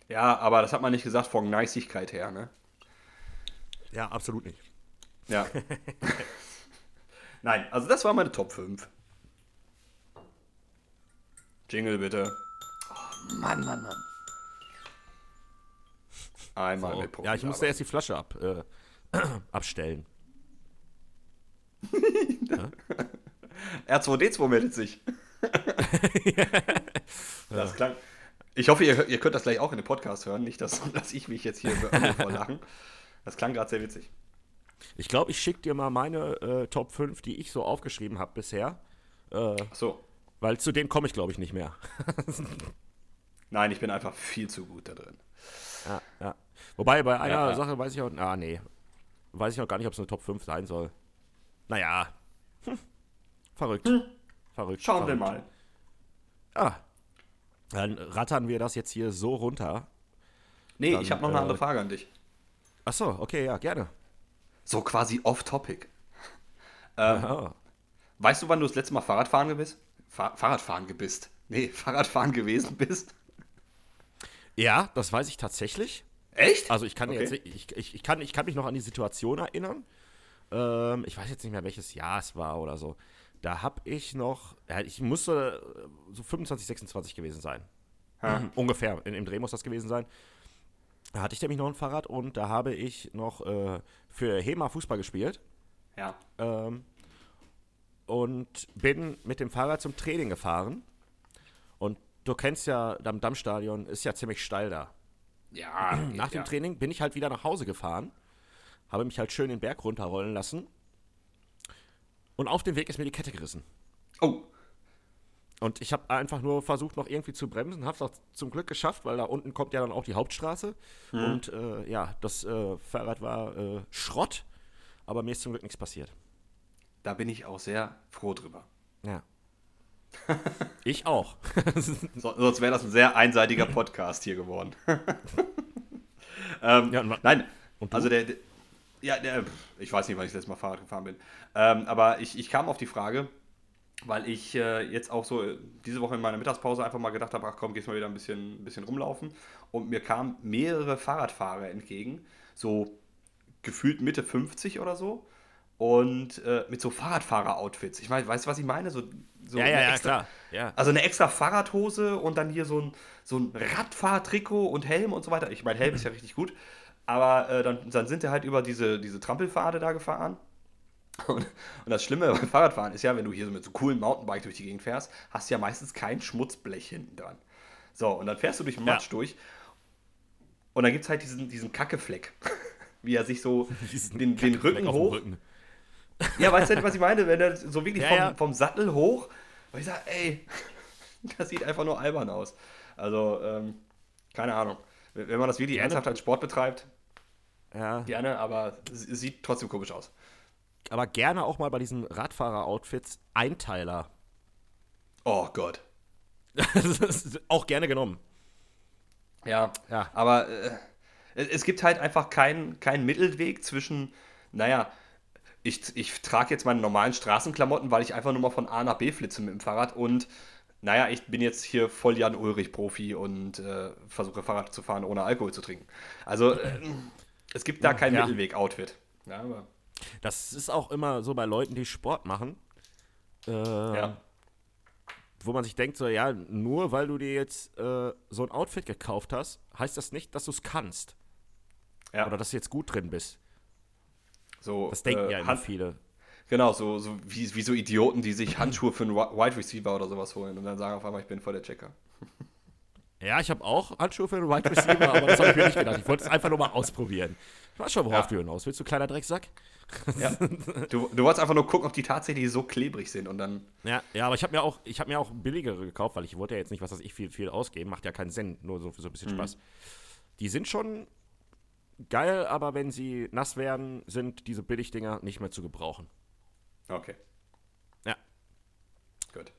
ja, aber das hat man nicht gesagt von Niceigkeit her, ne? Ja, absolut nicht. Ja. *laughs* Nein, also das war meine Top 5. Jingle bitte. Oh, Mann, Mann, Mann. Einmal So. mit Profi Ja, ich musste erst die Flasche ab, äh, *clears throat* abstellen. *laughs* R2D2 meldet sich. *laughs* das klang. Ich hoffe, ihr, ihr könnt das gleich auch in dem Podcast hören, nicht, dass, *laughs* dass ich mich jetzt hier beömmel vor Lachen. Das klang gerade sehr witzig. Ich glaube, ich schicke dir mal meine äh, Top 5, die ich so aufgeschrieben habe bisher. Äh, Ach so. weil zu denen komme ich, glaube ich, nicht mehr. *laughs* Nein, ich bin einfach viel zu gut da drin. Ja, ja. Wobei, bei einer Ja. Sache weiß ich auch, ah, nee, weiß ich noch gar nicht, ob es eine Top 5 sein soll. Naja, hm. Verrückt. Verrückt. Schauen wir verrückt. mal. Ah, dann rattern wir das jetzt hier so runter. Nee, Dann, ich habe noch eine äh, andere Frage an dich. Achso, okay, ja, gerne. So quasi off-topic. *laughs* Ähm, weißt du, wann du das letzte Mal Fahrradfahren bist? Fahr Fahrradfahren gebist. Nee, *laughs* Fahrradfahren gewesen bist. Ja, das weiß ich tatsächlich. Echt? Also ich kann Okay. jetzt, ich, ich, ich, kann, ich kann mich noch an die Situation erinnern. Ähm, ich weiß jetzt nicht mehr, welches Jahr es war oder so. Da habe ich noch, ja, ich musste äh, so 25, 26 gewesen sein. Ha. Ungefähr, in, im Dreh muss das gewesen sein. Da hatte ich nämlich noch ein Fahrrad und da habe ich noch äh, für HEMA Fußball gespielt. Ja. Ähm, und bin mit dem Fahrrad zum Training gefahren. Und du kennst ja, am Dammstadion ist ja ziemlich steil da. Ja. Nach dem ja. Training bin ich halt wieder nach Hause gefahren, habe mich halt schön den Berg runterrollen lassen. Und auf dem Weg ist mir die Kette gerissen. Oh. Und ich habe einfach nur versucht, noch irgendwie zu bremsen, habe es auch zum Glück geschafft, weil da unten kommt ja dann auch die Hauptstraße. Und äh, ja, das äh, Fahrrad war äh, Schrott, aber mir ist zum Glück nichts passiert. Da bin ich auch sehr froh drüber. Ja. *laughs* ich auch. *laughs* So, sonst wäre das ein sehr einseitiger Podcast hier geworden. *laughs* ähm, Ja, und nein, und also der, der, ja, pff, ich weiß nicht, wann ich das letzte Mal Fahrrad gefahren bin. Ähm, aber ich, ich kam auf die Frage, weil ich äh, jetzt auch so äh, diese Woche in meiner Mittagspause einfach mal gedacht habe, ach komm, gehst mal wieder ein bisschen, ein bisschen rumlaufen. Und mir kamen mehrere Fahrradfahrer entgegen, so gefühlt Mitte 50 oder so. Und äh, mit so Fahrradfahrer-Outfits. Ich meine, weißt du, was ich meine? So, so ja, ja, ja, extra- klar. Ja. also eine extra Fahrradhose und dann hier so ein, so ein Radfahrtrikot und Helm und so weiter. Ich meine, Helm ist ja richtig gut. Aber äh, dann, dann sind sie halt über diese, diese Trampelpfade da gefahren. *laughs* Und, und das Schlimme beim Fahrradfahren ist ja, wenn du hier so mit so coolen Mountainbike durch die Gegend fährst, hast du ja meistens kein Schmutzblech hinten dran. So, und dann fährst du durch den Ja. Matsch durch. Und dann gibt es halt diesen, diesen Kackefleck. *laughs* Wie er sich so *laughs* Diesen den, den Rücken hoch. Rücken. Ja, weißt du, was ich meine? Wenn er so wirklich Ja, vom, ja. vom Sattel hoch, weil ich sage, ey, das sieht einfach nur albern aus. Also, ähm, keine Ahnung. Wenn man das wirklich ernsthaft als Sport betreibt, Ja. gerne, aber sieht trotzdem komisch aus. Aber gerne auch mal bei diesen Radfahrer-Outfits Einteiler. Oh Gott. *laughs* das ist auch gerne genommen. Ja, Ja. aber äh, es, gibt halt einfach keinen keinen Mittelweg zwischen, naja, ich, ich trage jetzt meine normalen Straßenklamotten, weil ich einfach nur mal von A nach B flitze mit dem Fahrrad und naja, ich bin jetzt hier voll Jan Ulrich Profi und äh, versuche Fahrrad zu fahren, ohne Alkohol zu trinken. Also äh, es gibt da kein Ja. Mittelweg-Outfit. Ja, aber, Das ist auch immer so bei Leuten, die Sport machen. Äh, ja. Wo man sich denkt, so, ja, nur weil du dir jetzt äh, so ein Outfit gekauft hast, heißt das nicht, dass du es kannst. ja. Oder dass du jetzt gut drin bist. so, Das denken äh, ja immer Hand- viele. Genau, so, so wie, wie so Idioten, die sich Handschuhe für einen Wi- Wide Receiver oder sowas holen und dann sagen auf einmal, ich bin voll der Checker. *laughs* Ja, ich habe auch Handschuhe für den Wide Receiver, aber das habe ich mir nicht gedacht. Ich wollte es einfach nur mal ausprobieren. Ich weiß schon, worauf Ja. du hinaus willst, du kleiner Drecksack. Ja. Du, du wolltest einfach nur gucken, ob die tatsächlich so klebrig sind und dann. Ja, ja, aber ich habe mir auch, ich habe mir auch billigere gekauft, weil ich wollte ja jetzt nicht, was weiß ich, viel, viel ausgeben. Macht ja keinen Sinn, nur so für so ein bisschen Spaß. Die sind schon geil, aber wenn sie nass werden, sind diese Billigdinger nicht mehr zu gebrauchen. Okay, Ja. gut.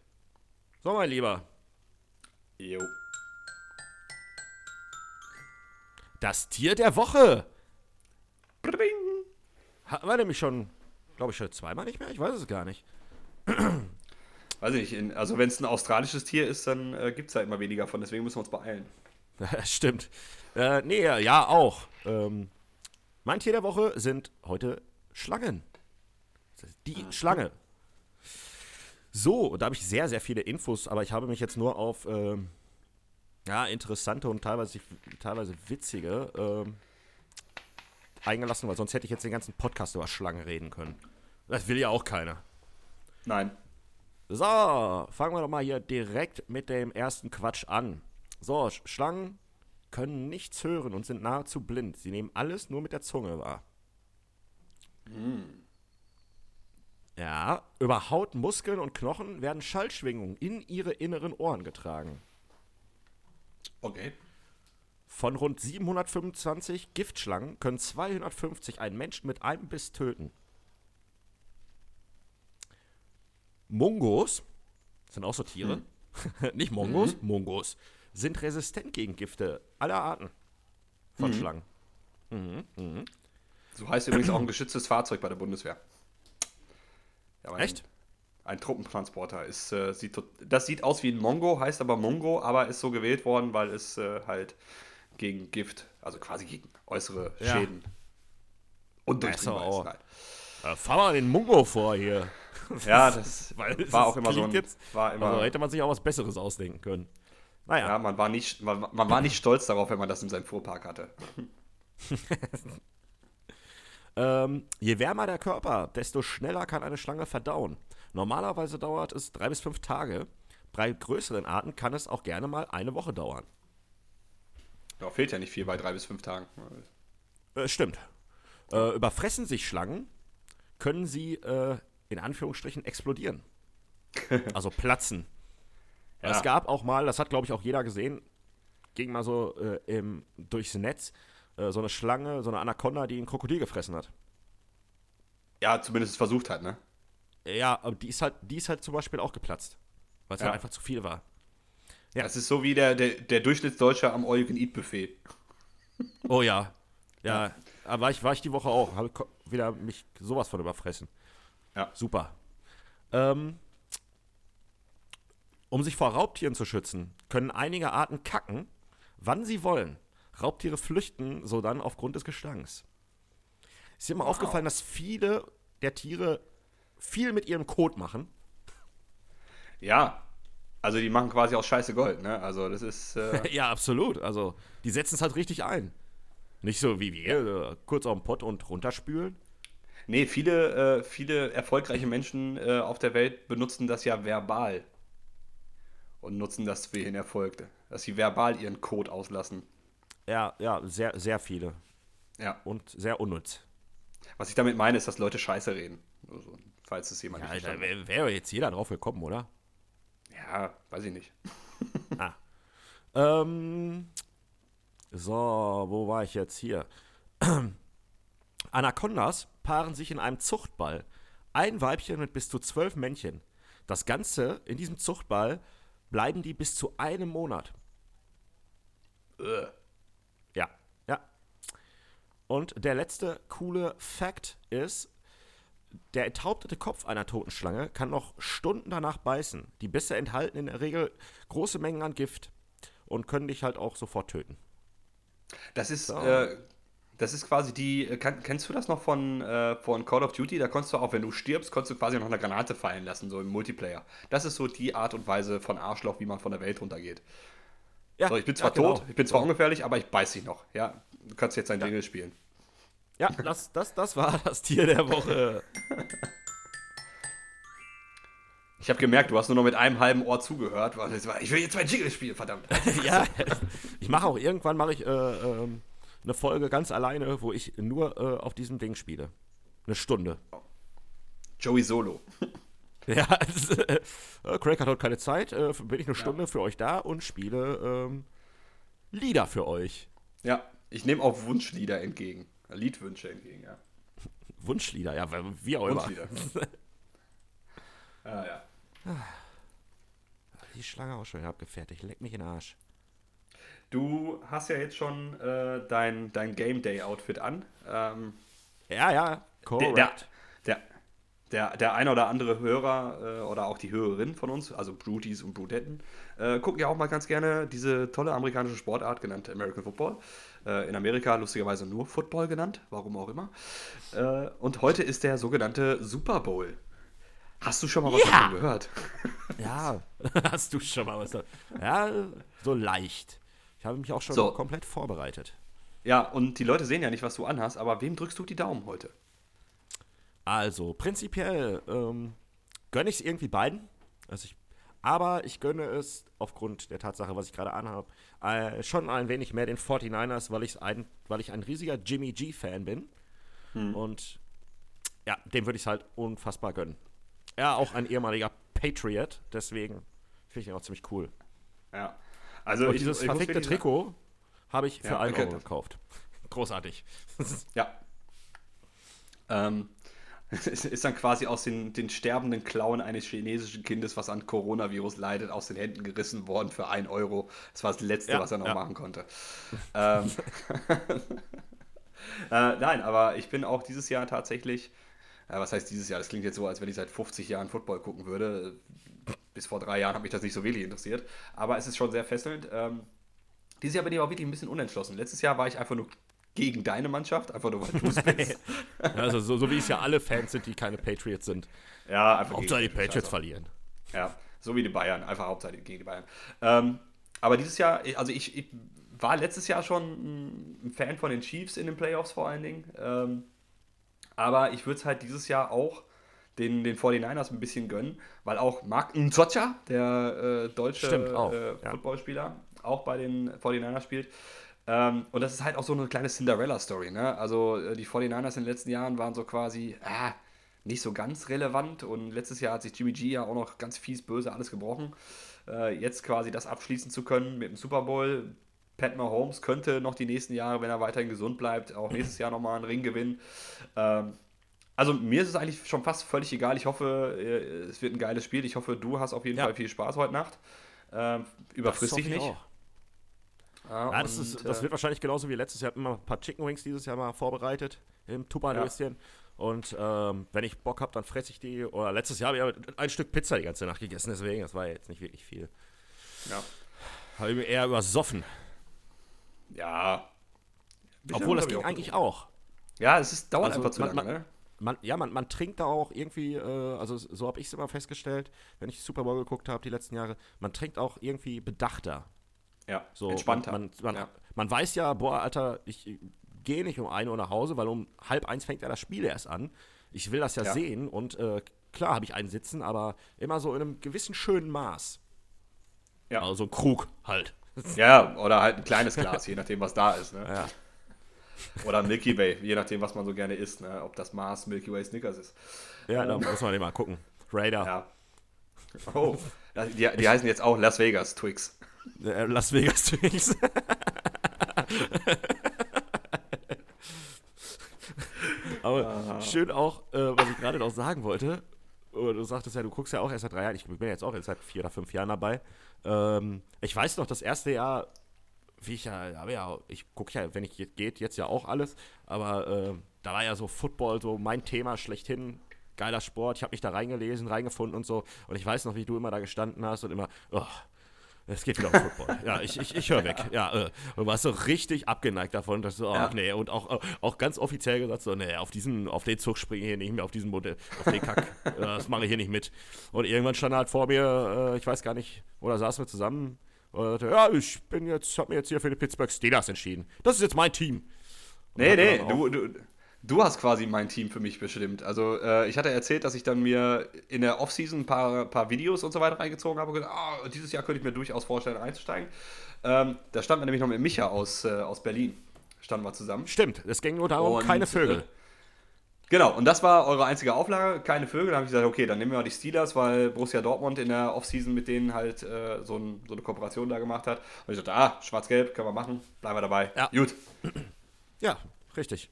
So, mein Lieber, Jo. Das Tier der Woche. Bing. Hatten wir nämlich schon, glaube ich, schon zweimal nicht mehr? Ich weiß es gar nicht. *clears throat* Weiß ich nicht, in, also wenn es ein australisches Tier ist, dann äh, gibt es da immer weniger von, deswegen müssen wir uns beeilen. *laughs* Stimmt. Äh, nee, ja, auch. Ähm, mein Tier der Woche sind heute Schlangen. Die Schlange. So, und da habe ich sehr, sehr viele Infos, aber ich habe mich jetzt nur auf ähm, ja, interessante und teilweise, teilweise witzige ähm, eingelassen, weil sonst hätte ich jetzt den ganzen Podcast über Schlangen reden können. Das will ja auch keiner. Nein. So, fangen wir doch mal hier direkt mit dem ersten Quatsch an. So, Sch- Schlangen können nichts hören und sind nahezu blind. Sie nehmen alles nur mit der Zunge wahr. Ja, über Haut, Muskeln und Knochen werden Schallschwingungen in ihre inneren Ohren getragen. Okay. Von rund 725 Giftschlangen können 250 einen Menschen mit einem Biss töten. Mungos sind auch so Tiere. *laughs* Nicht Mongos, Mungos sind resistent gegen Gifte aller Arten von Schlangen. So heißt übrigens auch ein geschütztes Fahrzeug bei der Bundeswehr. Ja, Echt? Ein Truppentransporter. Ist, äh, sieht, das sieht aus wie ein Mongo, heißt aber Mongo, aber ist so gewählt worden, weil es äh, halt gegen Gift, also quasi gegen äußere Ja. Schäden undurchdringbar ist. Nein. Äh, fahr mal den Mungo vor hier. *laughs* Ja, das *laughs* Weil war auch immer so ein. jetzt- War immer, Also hätte man sich auch was Besseres ausdenken können. Naja, ja, man war, nicht, man, man war nicht stolz darauf, wenn man das in seinem Fuhrpark hatte. *laughs* ähm, je wärmer der Körper, desto schneller kann eine Schlange verdauen. Normalerweise dauert es drei bis fünf Tage. Bei größeren Arten kann es auch gerne mal eine Woche dauern. Da fehlt ja nicht viel bei drei bis fünf Tagen. Äh, stimmt. Äh, überfressen sich Schlangen, können sie äh, in Anführungsstrichen explodieren. *laughs* also platzen. Ja. Es gab auch mal, das hat glaube ich auch jeder gesehen, ging mal so äh, im, durchs Netz, äh, so eine Schlange, so eine Anaconda, die ein Krokodil gefressen hat. Ja, zumindest versucht hat, ne? Ja, aber die ist halt, die ist halt zum Beispiel auch geplatzt. Weil es Ja. halt einfach zu viel war. Ja. Das ist so wie der, der, der Durchschnittsdeutsche am All-You-Can-Eat-Buffet. *laughs* Oh ja. Ja, aber war ich, war ich die Woche auch. Habe wieder mich sowas von überfressen. Ja. Super. Ähm, um sich vor Raubtieren zu schützen, können einige Arten kacken, wann sie wollen. Raubtiere flüchten so dann aufgrund des Gestanks. Ist dir mal aufgefallen, dass viele der Tiere viel mit ihrem Kot machen? Ja. Also die machen quasi aus Scheiße Gold, ne? Also das ist. Äh, *laughs* ja, absolut. Also, die setzen es halt richtig ein. Nicht so wie wir, äh, kurz auf den Pott und runterspülen. nee, viele, äh, viele erfolgreiche Menschen äh, auf der Welt benutzen das ja verbal. Und nutzen das für ihren Erfolg. Dass sie verbal ihren Code auslassen. Ja, ja, sehr, sehr viele. Ja. Und sehr unnütz. Was ich damit meine, ist, dass Leute Scheiße reden. Also, falls es jemand Ja, nicht hat. wäre wär jetzt jeder drauf gekommen, oder? Ja, weiß ich nicht. *laughs* Ah. Ähm, so, wo war ich jetzt hier? *clears throat* Anacondas paaren sich in einem Zuchtball. Ein Weibchen mit bis zu zwölf Männchen. Das Ganze in diesem Zuchtball bleiben die bis zu einem Monat. Äh. Und der letzte coole Fact ist, der enthauptete Kopf einer toten Schlange kann noch Stunden danach beißen. Die Bisse enthalten in der Regel große Mengen an Gift und können dich halt auch sofort töten. Das ist, So. äh, das ist quasi die. äh, Kann, kennst du das noch von, äh, von Call of Duty? Da konntest du auch, wenn du stirbst, konntest du quasi noch eine Granate fallen lassen, so im Multiplayer. Das ist so die Art und Weise von Arschloch, wie man von der Welt runtergeht. Ja, So, ich bin zwar ja, genau. tot, ich bin zwar ungefährlich, aber ich beiß dich noch. Ja, du kannst jetzt dein Jingle spielen. Ja, das, das, das war das Tier der Woche. Ich habe gemerkt, du hast nur noch mit einem halben Ohr zugehört. weil war- Ich will jetzt mein Jingle spielen, verdammt. *laughs* ja, ich mache auch irgendwann mache ich äh, ähm, eine Folge ganz alleine, wo ich nur äh, auf diesem Ding spiele. Eine Stunde. Joey Solo. *laughs* Ja, äh, Craig hat heute keine Zeit, äh, bin ich eine Stunde für euch da und spiele ähm, Lieder für euch. Ja, ich nehme auch Wunschlieder entgegen. Liedwünsche entgegen, ja. Wunschlieder, ja, wie auch immer. Wunschlieder. *laughs* ah, ja. Die Schlange auch schon abgefertigt, leck mich in den Arsch. Du hast ja jetzt schon äh, dein, dein Game Day Outfit an. Ähm, Ja, ja, korrekt. der, der, der, der ein oder andere Hörer äh, oder auch die Hörerin von uns, also Bruties und Brudetten, äh, gucken ja auch mal ganz gerne diese tolle amerikanische Sportart genannt American Football. Äh, in Amerika lustigerweise nur Football genannt, warum auch immer. Äh, und heute ist der sogenannte Super Bowl. Hast du schon mal was Ja! davon gehört? *laughs* Ja, *laughs* hast du schon mal was da? Ja, so leicht. Ich habe mich auch schon So. komplett vorbereitet. Ja, und die Leute sehen ja nicht, was du anhast, aber wem drückst du die Daumen heute? Also, prinzipiell ähm, gönne ich es irgendwie beiden. Also, ich, Aber ich gönne es aufgrund der Tatsache, was ich gerade anhabe, äh, schon ein wenig mehr den 49ers, weil, ich's ein, weil ich ein riesiger Jimmy G-Fan bin. Hm. Und ja, dem würde ich es halt unfassbar gönnen. Er auch ein ehemaliger Patriot, deswegen finde ich ihn auch ziemlich cool. Ja. Also Und ich, dieses ich verfickte Trikot habe ich für ja, 1 Euro gekauft. *laughs* Großartig. *laughs* ja. Ähm, *laughs* ist dann quasi aus den, den sterbenden Klauen eines chinesischen Kindes, was an Coronavirus leidet, aus den Händen gerissen worden für 1 Euro. Das war das Letzte, ja, was er noch ja. machen konnte. ähm, *laughs* äh, nein, aber ich bin auch dieses Jahr tatsächlich, äh, was heißt dieses Jahr? Das klingt jetzt so, als wenn ich seit 50 Jahren Football gucken würde. Bis vor drei Jahren hat mich das nicht so wirklich interessiert. Aber es ist schon sehr fesselnd. Ähm, dieses Jahr bin ich auch wirklich ein bisschen unentschlossen. Letztes Jahr war ich einfach nur gegen deine Mannschaft, einfach nur weil du es *laughs* bist. also so, so wie es ja alle Fans sind, die keine Patriots sind. Ja, einfach Hauptsache die Patriots also. verlieren. Ja, so wie die Bayern, einfach Hauptsache gegen die Bayern. Ähm, aber dieses Jahr, also ich, ich, war letztes Jahr schon ein Fan von den Chiefs in den Playoffs vor allen Dingen. Ähm, aber ich würde es halt dieses Jahr auch den, den 49ers ein bisschen gönnen, weil auch Mark Nzocha, der äh, deutsche äh, Footballspieler, auch bei den 49ers spielt. Ähm, und das ist halt auch so eine kleine Cinderella-Story. Ne? Also äh, die 49ers in den letzten Jahren waren so quasi äh, nicht so ganz relevant und letztes Jahr hat sich Jimmy G ja auch noch ganz fies böse alles gebrochen. Äh, jetzt quasi das abschließen zu können mit dem Super Bowl. Pat Mahomes könnte noch die nächsten Jahre, wenn er weiterhin gesund bleibt, auch nächstes Jahr nochmal einen Ring gewinnen. Ähm, also mir ist es eigentlich schon fast völlig egal. Ich hoffe, äh, es wird ein geiles Spiel. Ich hoffe, du hast auf jeden ja. Fall viel Spaß heute Nacht. Ähm, überfrisst dich nicht. Auch. Ja, ja das, ist, das, wird wahrscheinlich genauso wie letztes Jahr. Ich habe immer ein paar Chicken Wings dieses Jahr mal vorbereitet im Tupperlöschen. Ja. Und ähm, wenn ich Bock habe, dann fresse ich die. Oder letztes Jahr habe ich ein Stück Pizza die ganze Nacht gegessen, deswegen, das war jetzt nicht wirklich viel. Ja. Habe ich mir eher übersoffen. Ja. Obwohl, das ging auch eigentlich auch. Ja, es ist, dauert also, einfach zu lange, man, ne? Man, ja, man, man trinkt da auch irgendwie, äh, also so habe ich es immer festgestellt, wenn ich Super Bowl geguckt habe die letzten Jahre, man trinkt auch irgendwie bedachter. Ja, so, entspannter. Man, man, ja. man weiß ja, boah, Alter, ich gehe nicht um 1 Uhr nach Hause, weil um halb eins fängt ja das Spiel erst an. Ich will das ja, ja. sehen und äh, klar habe ich einen sitzen, aber immer so in einem gewissen schönen Maß. Ja. Also so ein Krug halt. *laughs* Ja, oder halt ein kleines Glas, je nachdem, was da ist. Ne? Ja. Oder Milky Way, je nachdem, was man so gerne isst. Ne? Ob das Maß Milky Way Snickers ist. Ja, ähm, da muss man mal gucken. Raider. Ja. Oh, die, die heißen jetzt auch Las Vegas Twix. Äh, Las Vegas Twix. Aber ah. schön auch, äh, was ich gerade noch sagen wollte. Du sagtest ja, du guckst ja auch erst seit drei Jahren. Ich bin jetzt auch erst seit vier oder fünf Jahren dabei. Ähm, ich weiß noch, das erste Jahr, wie ich ja, aber ja, ich gucke ja, wenn ich jetzt geht, jetzt ja auch alles. Aber äh, da war ja so Football so mein Thema schlechthin. Geiler Sport. Ich habe mich da reingelesen, reingefunden und so. Und ich weiß noch, wie du immer da gestanden hast und immer, oh, es geht wieder um Football. ja, ich, ich, ich höre weg. Ja, äh, du warst so richtig abgeneigt davon, dass du, ach ja. nee, und auch, auch ganz offiziell gesagt, so, nee, auf diesen, auf den Zug springe ich hier nicht mehr, auf diesen Modell, auf den Kack, *laughs* das mache ich hier nicht mit. Und irgendwann stand halt vor mir, äh, ich weiß gar nicht, oder saßen wir zusammen, und sagte, ja, ich bin jetzt, hab mir jetzt hier für die Pittsburgh Steelers entschieden. Das ist jetzt mein Team. Und nee, nee, du, du, Du hast quasi mein Team für mich bestimmt. Also äh, ich hatte erzählt, dass ich dann mir in der Offseason ein paar, paar Videos und so weiter reingezogen habe und gesagt, oh, dieses Jahr könnte ich mir durchaus vorstellen, einzusteigen. Ähm, da standen wir nämlich noch mit Micha aus, äh, aus Berlin. Standen wir zusammen. Stimmt, es ging nur darum, und, keine Vögel. Äh, genau, und das war eure einzige Auflage, keine Vögel. Da habe ich gesagt, okay, dann nehmen wir mal die Steelers, weil Borussia Dortmund in der Offseason mit denen halt äh, so, ein, so, eine Kooperation da gemacht hat. Und ich dachte, ah, schwarz-gelb, können wir machen, bleiben wir dabei. Ja. Gut. Ja, richtig.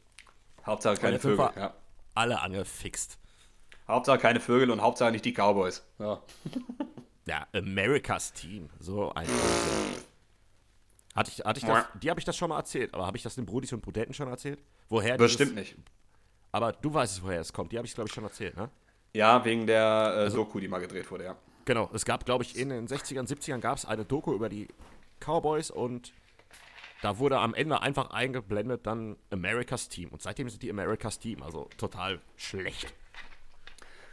Hauptsache keine Vögel. Ja. Alle angefixt. Hauptsache keine Vögel und Hauptsache nicht die Cowboys. Ja, *laughs* ja Americas Team. So ein. Hatte ich, hatte ich das, die habe ich das schon mal erzählt, aber habe ich das den Brudis und Brudenten schon erzählt? Woher Bestimmt dieses, nicht. Aber du weißt es, woher es kommt. Die habe ich, glaube ich, schon erzählt, ne? Ja, wegen der äh, also, Doku, die mal gedreht wurde, ja. Genau, es gab, glaube ich, in den 60ern, 70ern gab es eine Doku über die Cowboys und da wurde am Ende einfach eingeblendet dann Americas Team. Und seitdem sind die Americas Team, also total schlecht.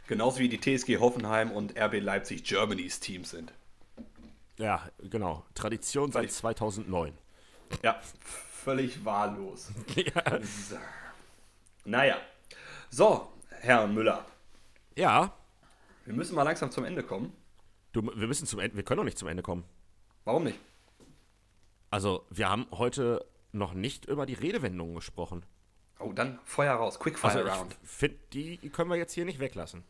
Genauso wie die TSG Hoffenheim und RB Leipzig Germany's Team sind. Ja, genau. Tradition seit 2009. Ja, völlig wahllos. *laughs* ja. Naja. So, Herr Müller. Ja. Wir müssen mal langsam zum Ende kommen. Du, wir müssen zum Ende, wir können doch nicht zum Ende kommen. Warum nicht? Also, wir haben heute noch nicht über die Redewendungen gesprochen. Oh, dann Feuer raus, Quickfire Also, Round. ich finde, die können wir jetzt hier nicht weglassen.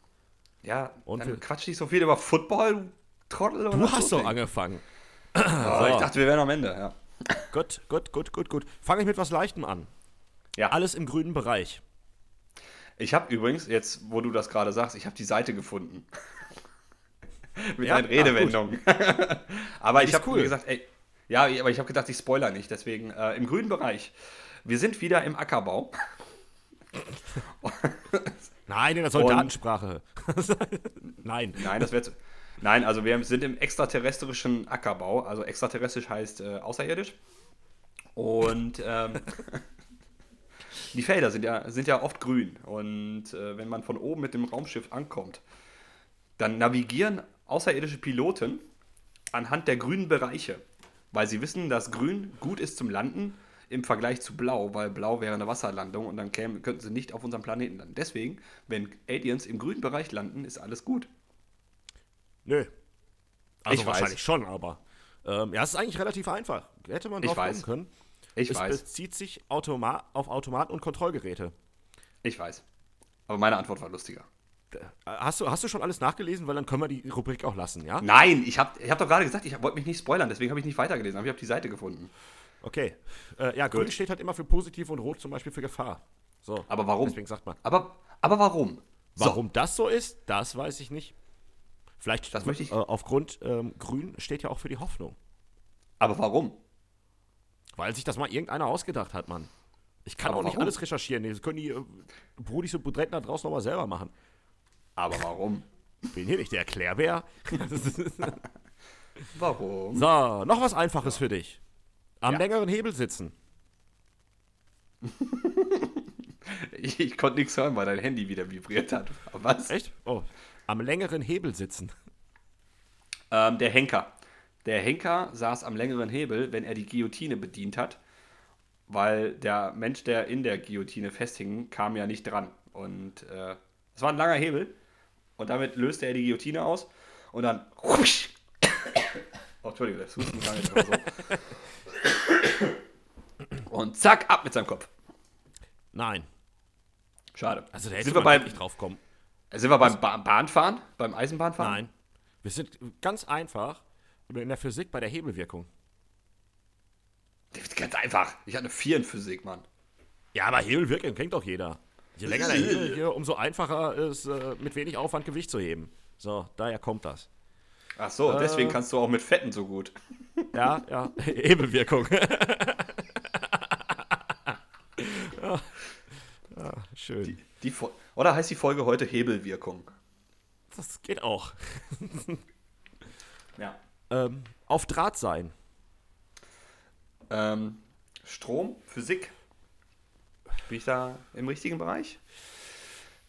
Ja, Und dann wir- quatsch nicht so viel über Football, du Trottel. und Du hast ey. angefangen. Oh, Ich dachte, wir wären am Ende, ja. Gut, gut, gut, gut, gut. Fange ich mit was Leichtem an. Ja. Alles im grünen Bereich. Ich habe übrigens, jetzt wo du das gerade sagst, ich habe die Seite gefunden. *laughs* Mit Ja? deinen Redewendungen. *laughs* aber ich habe cool. gesagt, ey, ja, aber ich habe gedacht, ich spoiler nicht. Deswegen äh, im grünen Bereich. Wir sind wieder im Ackerbau. *laughs* Nein, in der Soldatensprache. *laughs* Nein. Nein, das wäre Nein, also wir sind im extraterrestrischen Ackerbau. Also extraterrestrisch heißt äh, außerirdisch. Und ähm, *laughs* die Felder sind ja, sind ja oft grün. Und äh, wenn man von oben mit dem Raumschiff ankommt, dann navigieren außerirdische Piloten anhand der grünen Bereiche. Weil sie wissen, dass grün gut ist zum Landen im Vergleich zu blau, weil blau wäre eine Wasserlandung und dann kämen, könnten sie nicht auf unserem Planeten landen. Deswegen, wenn Aliens im grünen Bereich landen, ist alles gut. Nö. Also Ich weiß. wahrscheinlich schon, aber. Ähm, ja, es ist eigentlich relativ einfach. Hätte man Ich drauf weiß. kommen können. Ich es weiß, bezieht sich Automa auf Automaten und Kontrollgeräte. ich weiß. Aber meine Antwort war lustiger. Hast du, hast du schon alles nachgelesen? Weil dann können wir die Rubrik auch lassen, ja? Nein, ich habe ich hab doch gerade gesagt, ich wollte mich nicht spoilern, deswegen habe ich nicht weitergelesen, aber ich habe die Seite gefunden. Okay. Äh, ja, grün steht halt immer für positiv und rot zum Beispiel für Gefahr. So. Aber warum? Deswegen sagt man. Aber, aber warum? So, Warum das so ist, das weiß ich nicht. Vielleicht Das möchte ich- äh, aufgrund ähm, grün steht ja auch für die Hoffnung. aber warum? Weil sich das mal irgendeiner ausgedacht hat, Mann. Ich kann Aber auch nicht warum? alles recherchieren. Das können die äh, Brudis und Budretten da draußen nochmal selber machen. Aber warum? Bin hier nicht der Erklärbär. *laughs* Warum? so, noch was Einfaches für dich. Am Ja. längeren Hebel sitzen. Ich, *laughs* ich konnte nichts hören, weil dein Handy wieder vibriert hat. Aber Was? Echt? Oh. Am längeren Hebel sitzen. Ähm, der Henker. Der Henker saß am längeren Hebel, wenn er die Guillotine bedient hat, weil der Mensch, der in der Guillotine festhing, kam ja nicht dran. Und äh, es war ein langer Hebel und damit löste er die Guillotine aus und dann. Oh, Entschuldigung, das Husten jetzt einfach so. Und zack, ab mit seinem Kopf. Nein. Schade. Also da hätte sind wir beim, wirklich drauf kommen. sind wir beim ba Bahnfahren? Beim Eisenbahnfahren? Nein. Wir sind ganz einfach in der Physik bei der Hebelwirkung. Ganz einfach. Ich hatte eine 4 in Physik, Mann. Ja, aber Hebelwirkung kennt doch jeder. Je länger der Hebel hier, umso einfacher ist, äh, mit wenig Aufwand Gewicht zu heben. So, daher kommt das. Ach so, deswegen Äh. kannst du auch mit Fetten so gut. *laughs* Ja, ja, *laughs* Hebelwirkung. *laughs* ja. ja, schön. Die Fo- Oder heißt die Folge heute Hebelwirkung? Das geht auch. Ja. Ähm, auf Draht sein. Ähm, Strom, Physik. Bin ich da im richtigen Bereich?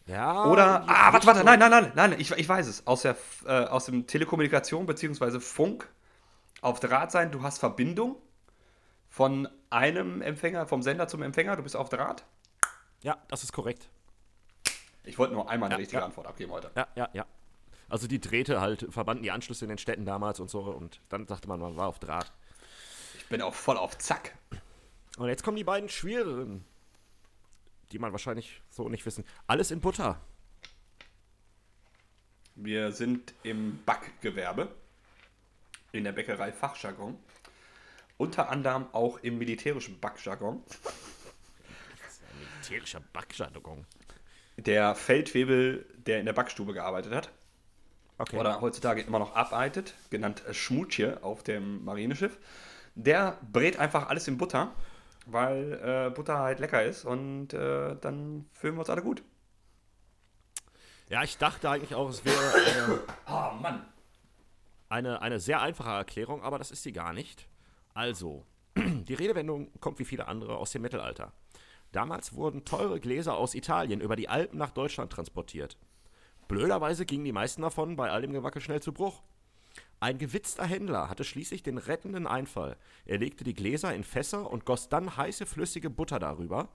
Ja. Oder, ah, warte, warte, nein, nein, nein, nein, ich, ich weiß es. Aus, der, äh, aus dem Telekommunikation bzw. Funk auf Draht sein, du hast Verbindung von einem Empfänger, vom Sender zum Empfänger, du bist auf Draht. Ja, das ist korrekt. Ich wollte nur einmal eine Ja, richtige ja. Antwort abgeben heute. Ja, ja, ja. Also die Drähte halt verbanden die Anschlüsse in den Städten damals und so und dann sagte man, man war auf Draht. Ich bin auch voll auf Zack. Und jetzt kommen die beiden schwereren, die man wahrscheinlich so nicht wissen. Alles in Butter. Wir sind im Backgewerbe, in der Bäckerei Fachjargon. Unter anderem auch im militärischen Backjargon. Militärischer Backjargon. Der Feldwebel, der in der Backstube gearbeitet hat, Okay. oder heutzutage immer noch arbeitet, genannt Schmutje auf dem Marineschiff, der brät einfach alles in Butter, weil äh, Butter halt lecker ist und äh, dann fühlen wir uns alle gut. Ja, ich dachte eigentlich auch, es wäre *coughs* Oh Mann. eine, eine sehr einfache Erklärung, aber das ist sie gar nicht. Also, *clears throat* die Redewendung kommt wie viele andere aus dem Mittelalter. Damals wurden teure Gläser aus Italien über die Alpen nach Deutschland transportiert. Blöderweise gingen die meisten davon bei all dem Gewacke schnell zu Bruch. Ein gewitzter Händler hatte schließlich den rettenden Einfall. Er legte die Gläser in Fässer und goss dann heiße flüssige Butter darüber.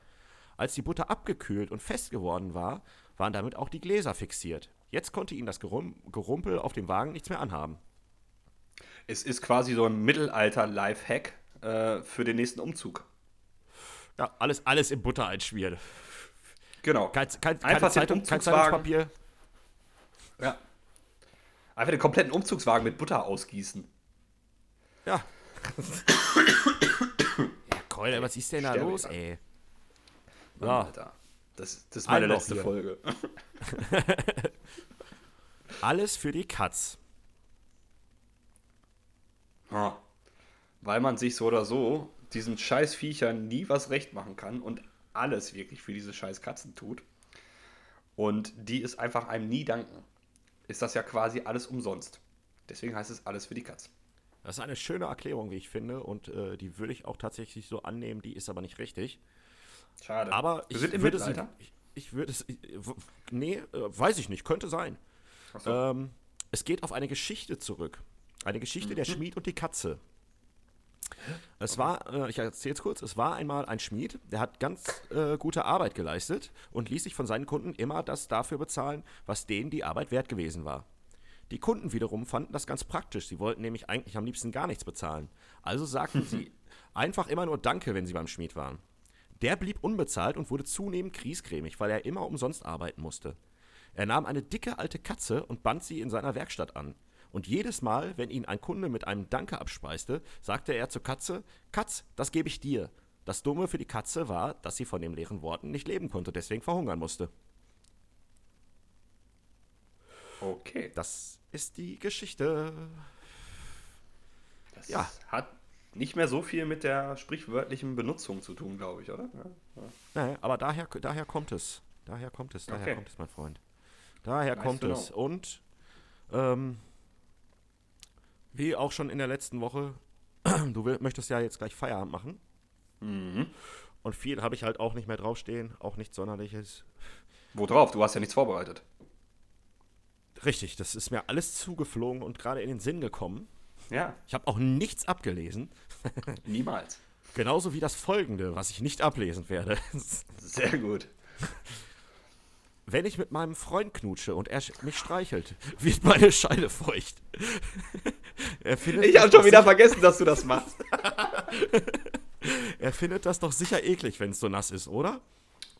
Als die Butter abgekühlt und fest geworden war, waren damit auch die Gläser fixiert. Jetzt konnte ihn das Gerum Gerumpel auf dem Wagen nichts mehr anhaben. Es ist quasi so ein Mittelalter-Lifehack äh, für den nächsten Umzug. Ja, alles, alles in Butter einschmieren. Genau. Kein, kein, Einfach keine Zeitung, kein. Zeitungspapier. Ja. Einfach den kompletten Umzugswagen mit Butter ausgießen. Ja. *coughs* ja, Keule, was ist denn da Sterbe los, ey? Mann, Ja. Alter. Das, das ist meine Ein noch letzte hier. Folge. *laughs* Alles für die Katz. Ja. Weil man sich so oder so diesen scheiß Viechern nie was recht machen kann und alles wirklich für diese scheiß Katzen tut. Und die es einfach einem nie danken. Ist das ja quasi alles umsonst. Deswegen heißt es alles für die Katz. Das ist eine schöne Erklärung, wie ich finde, und äh, die würde ich auch tatsächlich so annehmen, die ist aber nicht richtig. Schade. Aber ich würde Mittelalter. ich, ich würde es, nee, äh, weiß ich nicht, könnte sein. So. Ähm, es geht auf eine Geschichte zurück. Eine Geschichte Mhm. der Schmied und die Katze. Es war, äh, ich erzähle es kurz, es war einmal ein Schmied, der hat ganz äh, gute Arbeit geleistet und ließ sich von seinen Kunden immer das dafür bezahlen, was denen die Arbeit wert gewesen war. Die Kunden wiederum fanden das ganz praktisch. Sie wollten nämlich eigentlich am liebsten gar nichts bezahlen. Also sagten sie *laughs* einfach immer nur Danke, wenn sie beim Schmied waren. Der blieb unbezahlt und wurde zunehmend griesgrämig, weil er immer umsonst arbeiten musste. Er nahm eine dicke alte Katze und band sie in seiner Werkstatt an. Und jedes Mal, wenn ihn ein Kunde mit einem Danke abspeiste, sagte er zur Katze: Katz, das gebe ich dir. Das Dumme für die Katze war, dass sie von den leeren Worten nicht leben konnte, deswegen verhungern musste. Okay. Das ist die Geschichte. Das Ja. hat nicht mehr so viel mit der sprichwörtlichen Benutzung zu tun, glaube ich, oder? Ja. Naja, aber daher, daher kommt es. Daher kommt es, daher Okay. kommt es, mein Freund. Daher Nice kommt es. Und ähm, wie auch schon in der letzten Woche, *clears throat* du möchtest ja jetzt gleich Feierabend machen. Mhm. Und viel habe ich halt auch nicht mehr draufstehen, auch nichts Sonderliches. Wo drauf? Du hast ja nichts vorbereitet. Richtig, das ist mir alles zugeflogen und gerade in den Sinn gekommen. Ja, Ich habe auch nichts abgelesen. *laughs* niemals. Genauso wie das folgende, was ich nicht ablesen werde. Sehr gut. *laughs* Wenn ich mit meinem Freund knutsche und er mich streichelt, wird meine Scheide feucht. *laughs* er, findet Ich habe schon wieder vergessen, dass du das machst. *laughs* er findet das doch sicher eklig, wenn es so nass ist, oder?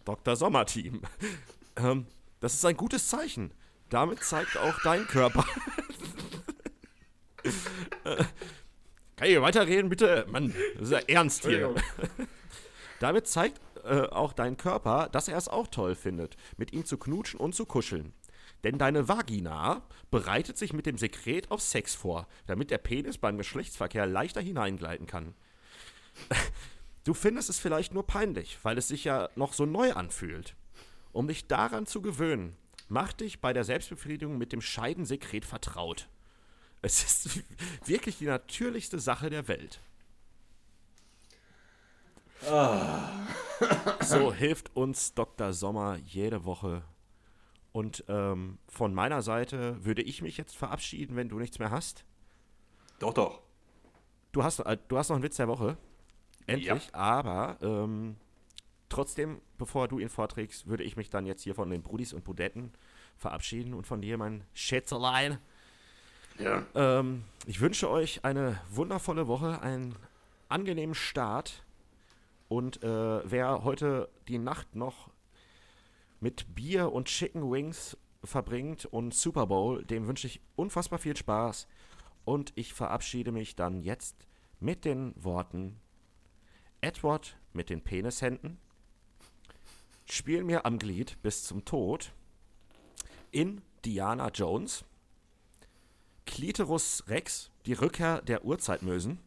Dr. Sommerteam. *laughs* ähm, das ist ein gutes Zeichen. Damit zeigt auch dein Körper. Äh, Kann ich weiterreden, bitte? Mann, das ist ja ernst hier. Damit zeigt äh, auch dein Körper, dass er es auch toll findet, mit ihm zu knutschen und zu kuscheln. Denn deine Vagina bereitet sich mit dem Sekret auf Sex vor, damit der Penis beim Geschlechtsverkehr leichter hineingleiten kann. *laughs* Du findest es vielleicht nur peinlich, weil es sich ja noch so neu anfühlt. Um dich daran zu gewöhnen, mach dich bei der Selbstbefriedigung mit dem Scheidensekret vertraut. Es ist *laughs* wirklich die natürlichste Sache der Welt. So hilft uns Dr. Sommer jede Woche. Und ähm, von meiner Seite würde ich mich jetzt verabschieden, wenn du nichts mehr hast. Doch, doch. Du hast, äh, du hast noch einen Witz der Woche. Endlich. Aber ähm, trotzdem, bevor du ihn vorträgst, würde ich mich dann jetzt hier von den Brudis und Budetten verabschieden und von dir, mein Schätzelein. Ja. Ähm, ich wünsche euch eine wundervolle Woche, einen angenehmen Start. Und äh, wer heute die Nacht noch mit Bier und Chicken Wings verbringt und Super Bowl, dem wünsche ich unfassbar viel Spaß. Und ich verabschiede mich dann jetzt mit den Worten Edward mit den Penishänden, Spiel mir am Glied bis zum Tod, in Diana Jones, Clitorus Rex, die Rückkehr der Urzeitmösen.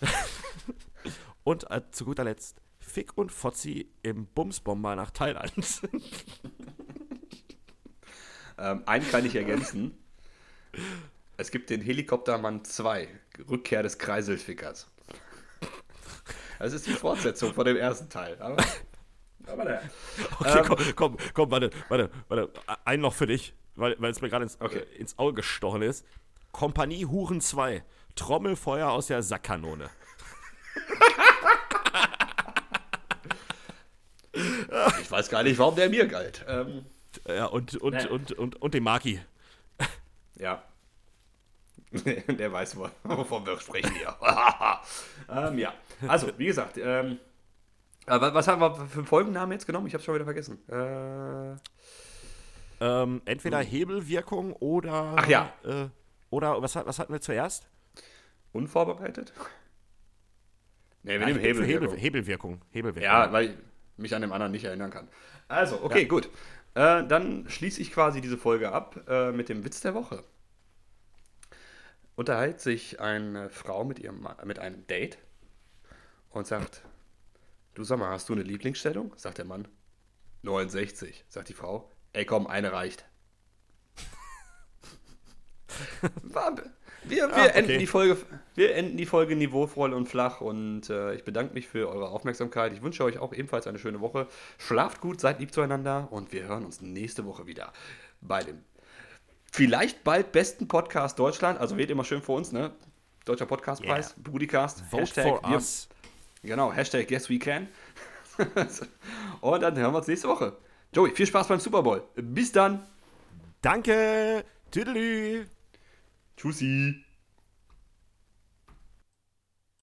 *laughs* und äh, zu guter Letzt Fick und Fotzi im Bumsbomber nach Thailand. *laughs* Ähm, einen kann ich ergänzen. Es gibt den Helikoptermann 2, Rückkehr des Kreiselfickers. Das ist die Fortsetzung von dem ersten Teil. Aber, aber der. Okay, Ähm. komm, komm, komm, warte, warte, warte. Ein noch für dich, weil, weil es mir gerade ins, Okay. äh, ins Auge gestochen ist. Kompanie Huren 2. Trommelfeuer aus der Sackkanone. *laughs* Ich weiß gar nicht, warum der mir galt. Ähm, Ja, und, und, Nee. und, und, und dem Maki. ja. *laughs* Der weiß, wovon wir sprechen hier. *laughs* ähm, ja, also, wie gesagt, ähm, aber was haben wir für einen Folgennamen jetzt genommen? Ich habe schon wieder vergessen. Äh, ähm, entweder Hebelwirkung oder. Ach ja. Äh, oder was, was hatten wir zuerst? unvorbereitet? Nee, wir Ja, nehmen Hebelwirkung. Hebel, Hebelwirkung. Hebelwirkung. Ja, weil mich an dem anderen nicht erinnern kann. Also, okay, Ja. gut. Äh, dann schließe ich quasi diese Folge ab äh, mit dem Witz der Woche. Unterhält sich eine Frau mit, ihrem mit einem Date und sagt, du sag mal, hast du eine Lieblingsstellung? Sagt der Mann. 69, sagt die Frau. Ey, komm, eine reicht. *laughs* War- wir, wir, Ah, okay. enden die Folge, wir enden die Folge niveauvoll und flach und äh, ich bedanke mich für eure Aufmerksamkeit. Ich wünsche euch auch ebenfalls eine schöne Woche. Schlaft gut, seid lieb zueinander und wir hören uns nächste Woche wieder bei dem vielleicht bald besten Podcast Deutschland. Also wählt immer schön für uns, ne? Deutscher Podcastpreis, Yeah. Brudicast, Vote for wir, us. Genau, Hashtag Yes We Can. *laughs* und dann hören wir uns nächste Woche. Joey, viel Spaß beim Super Bowl. Bis dann. Danke. Tüdelü. Tschüssi.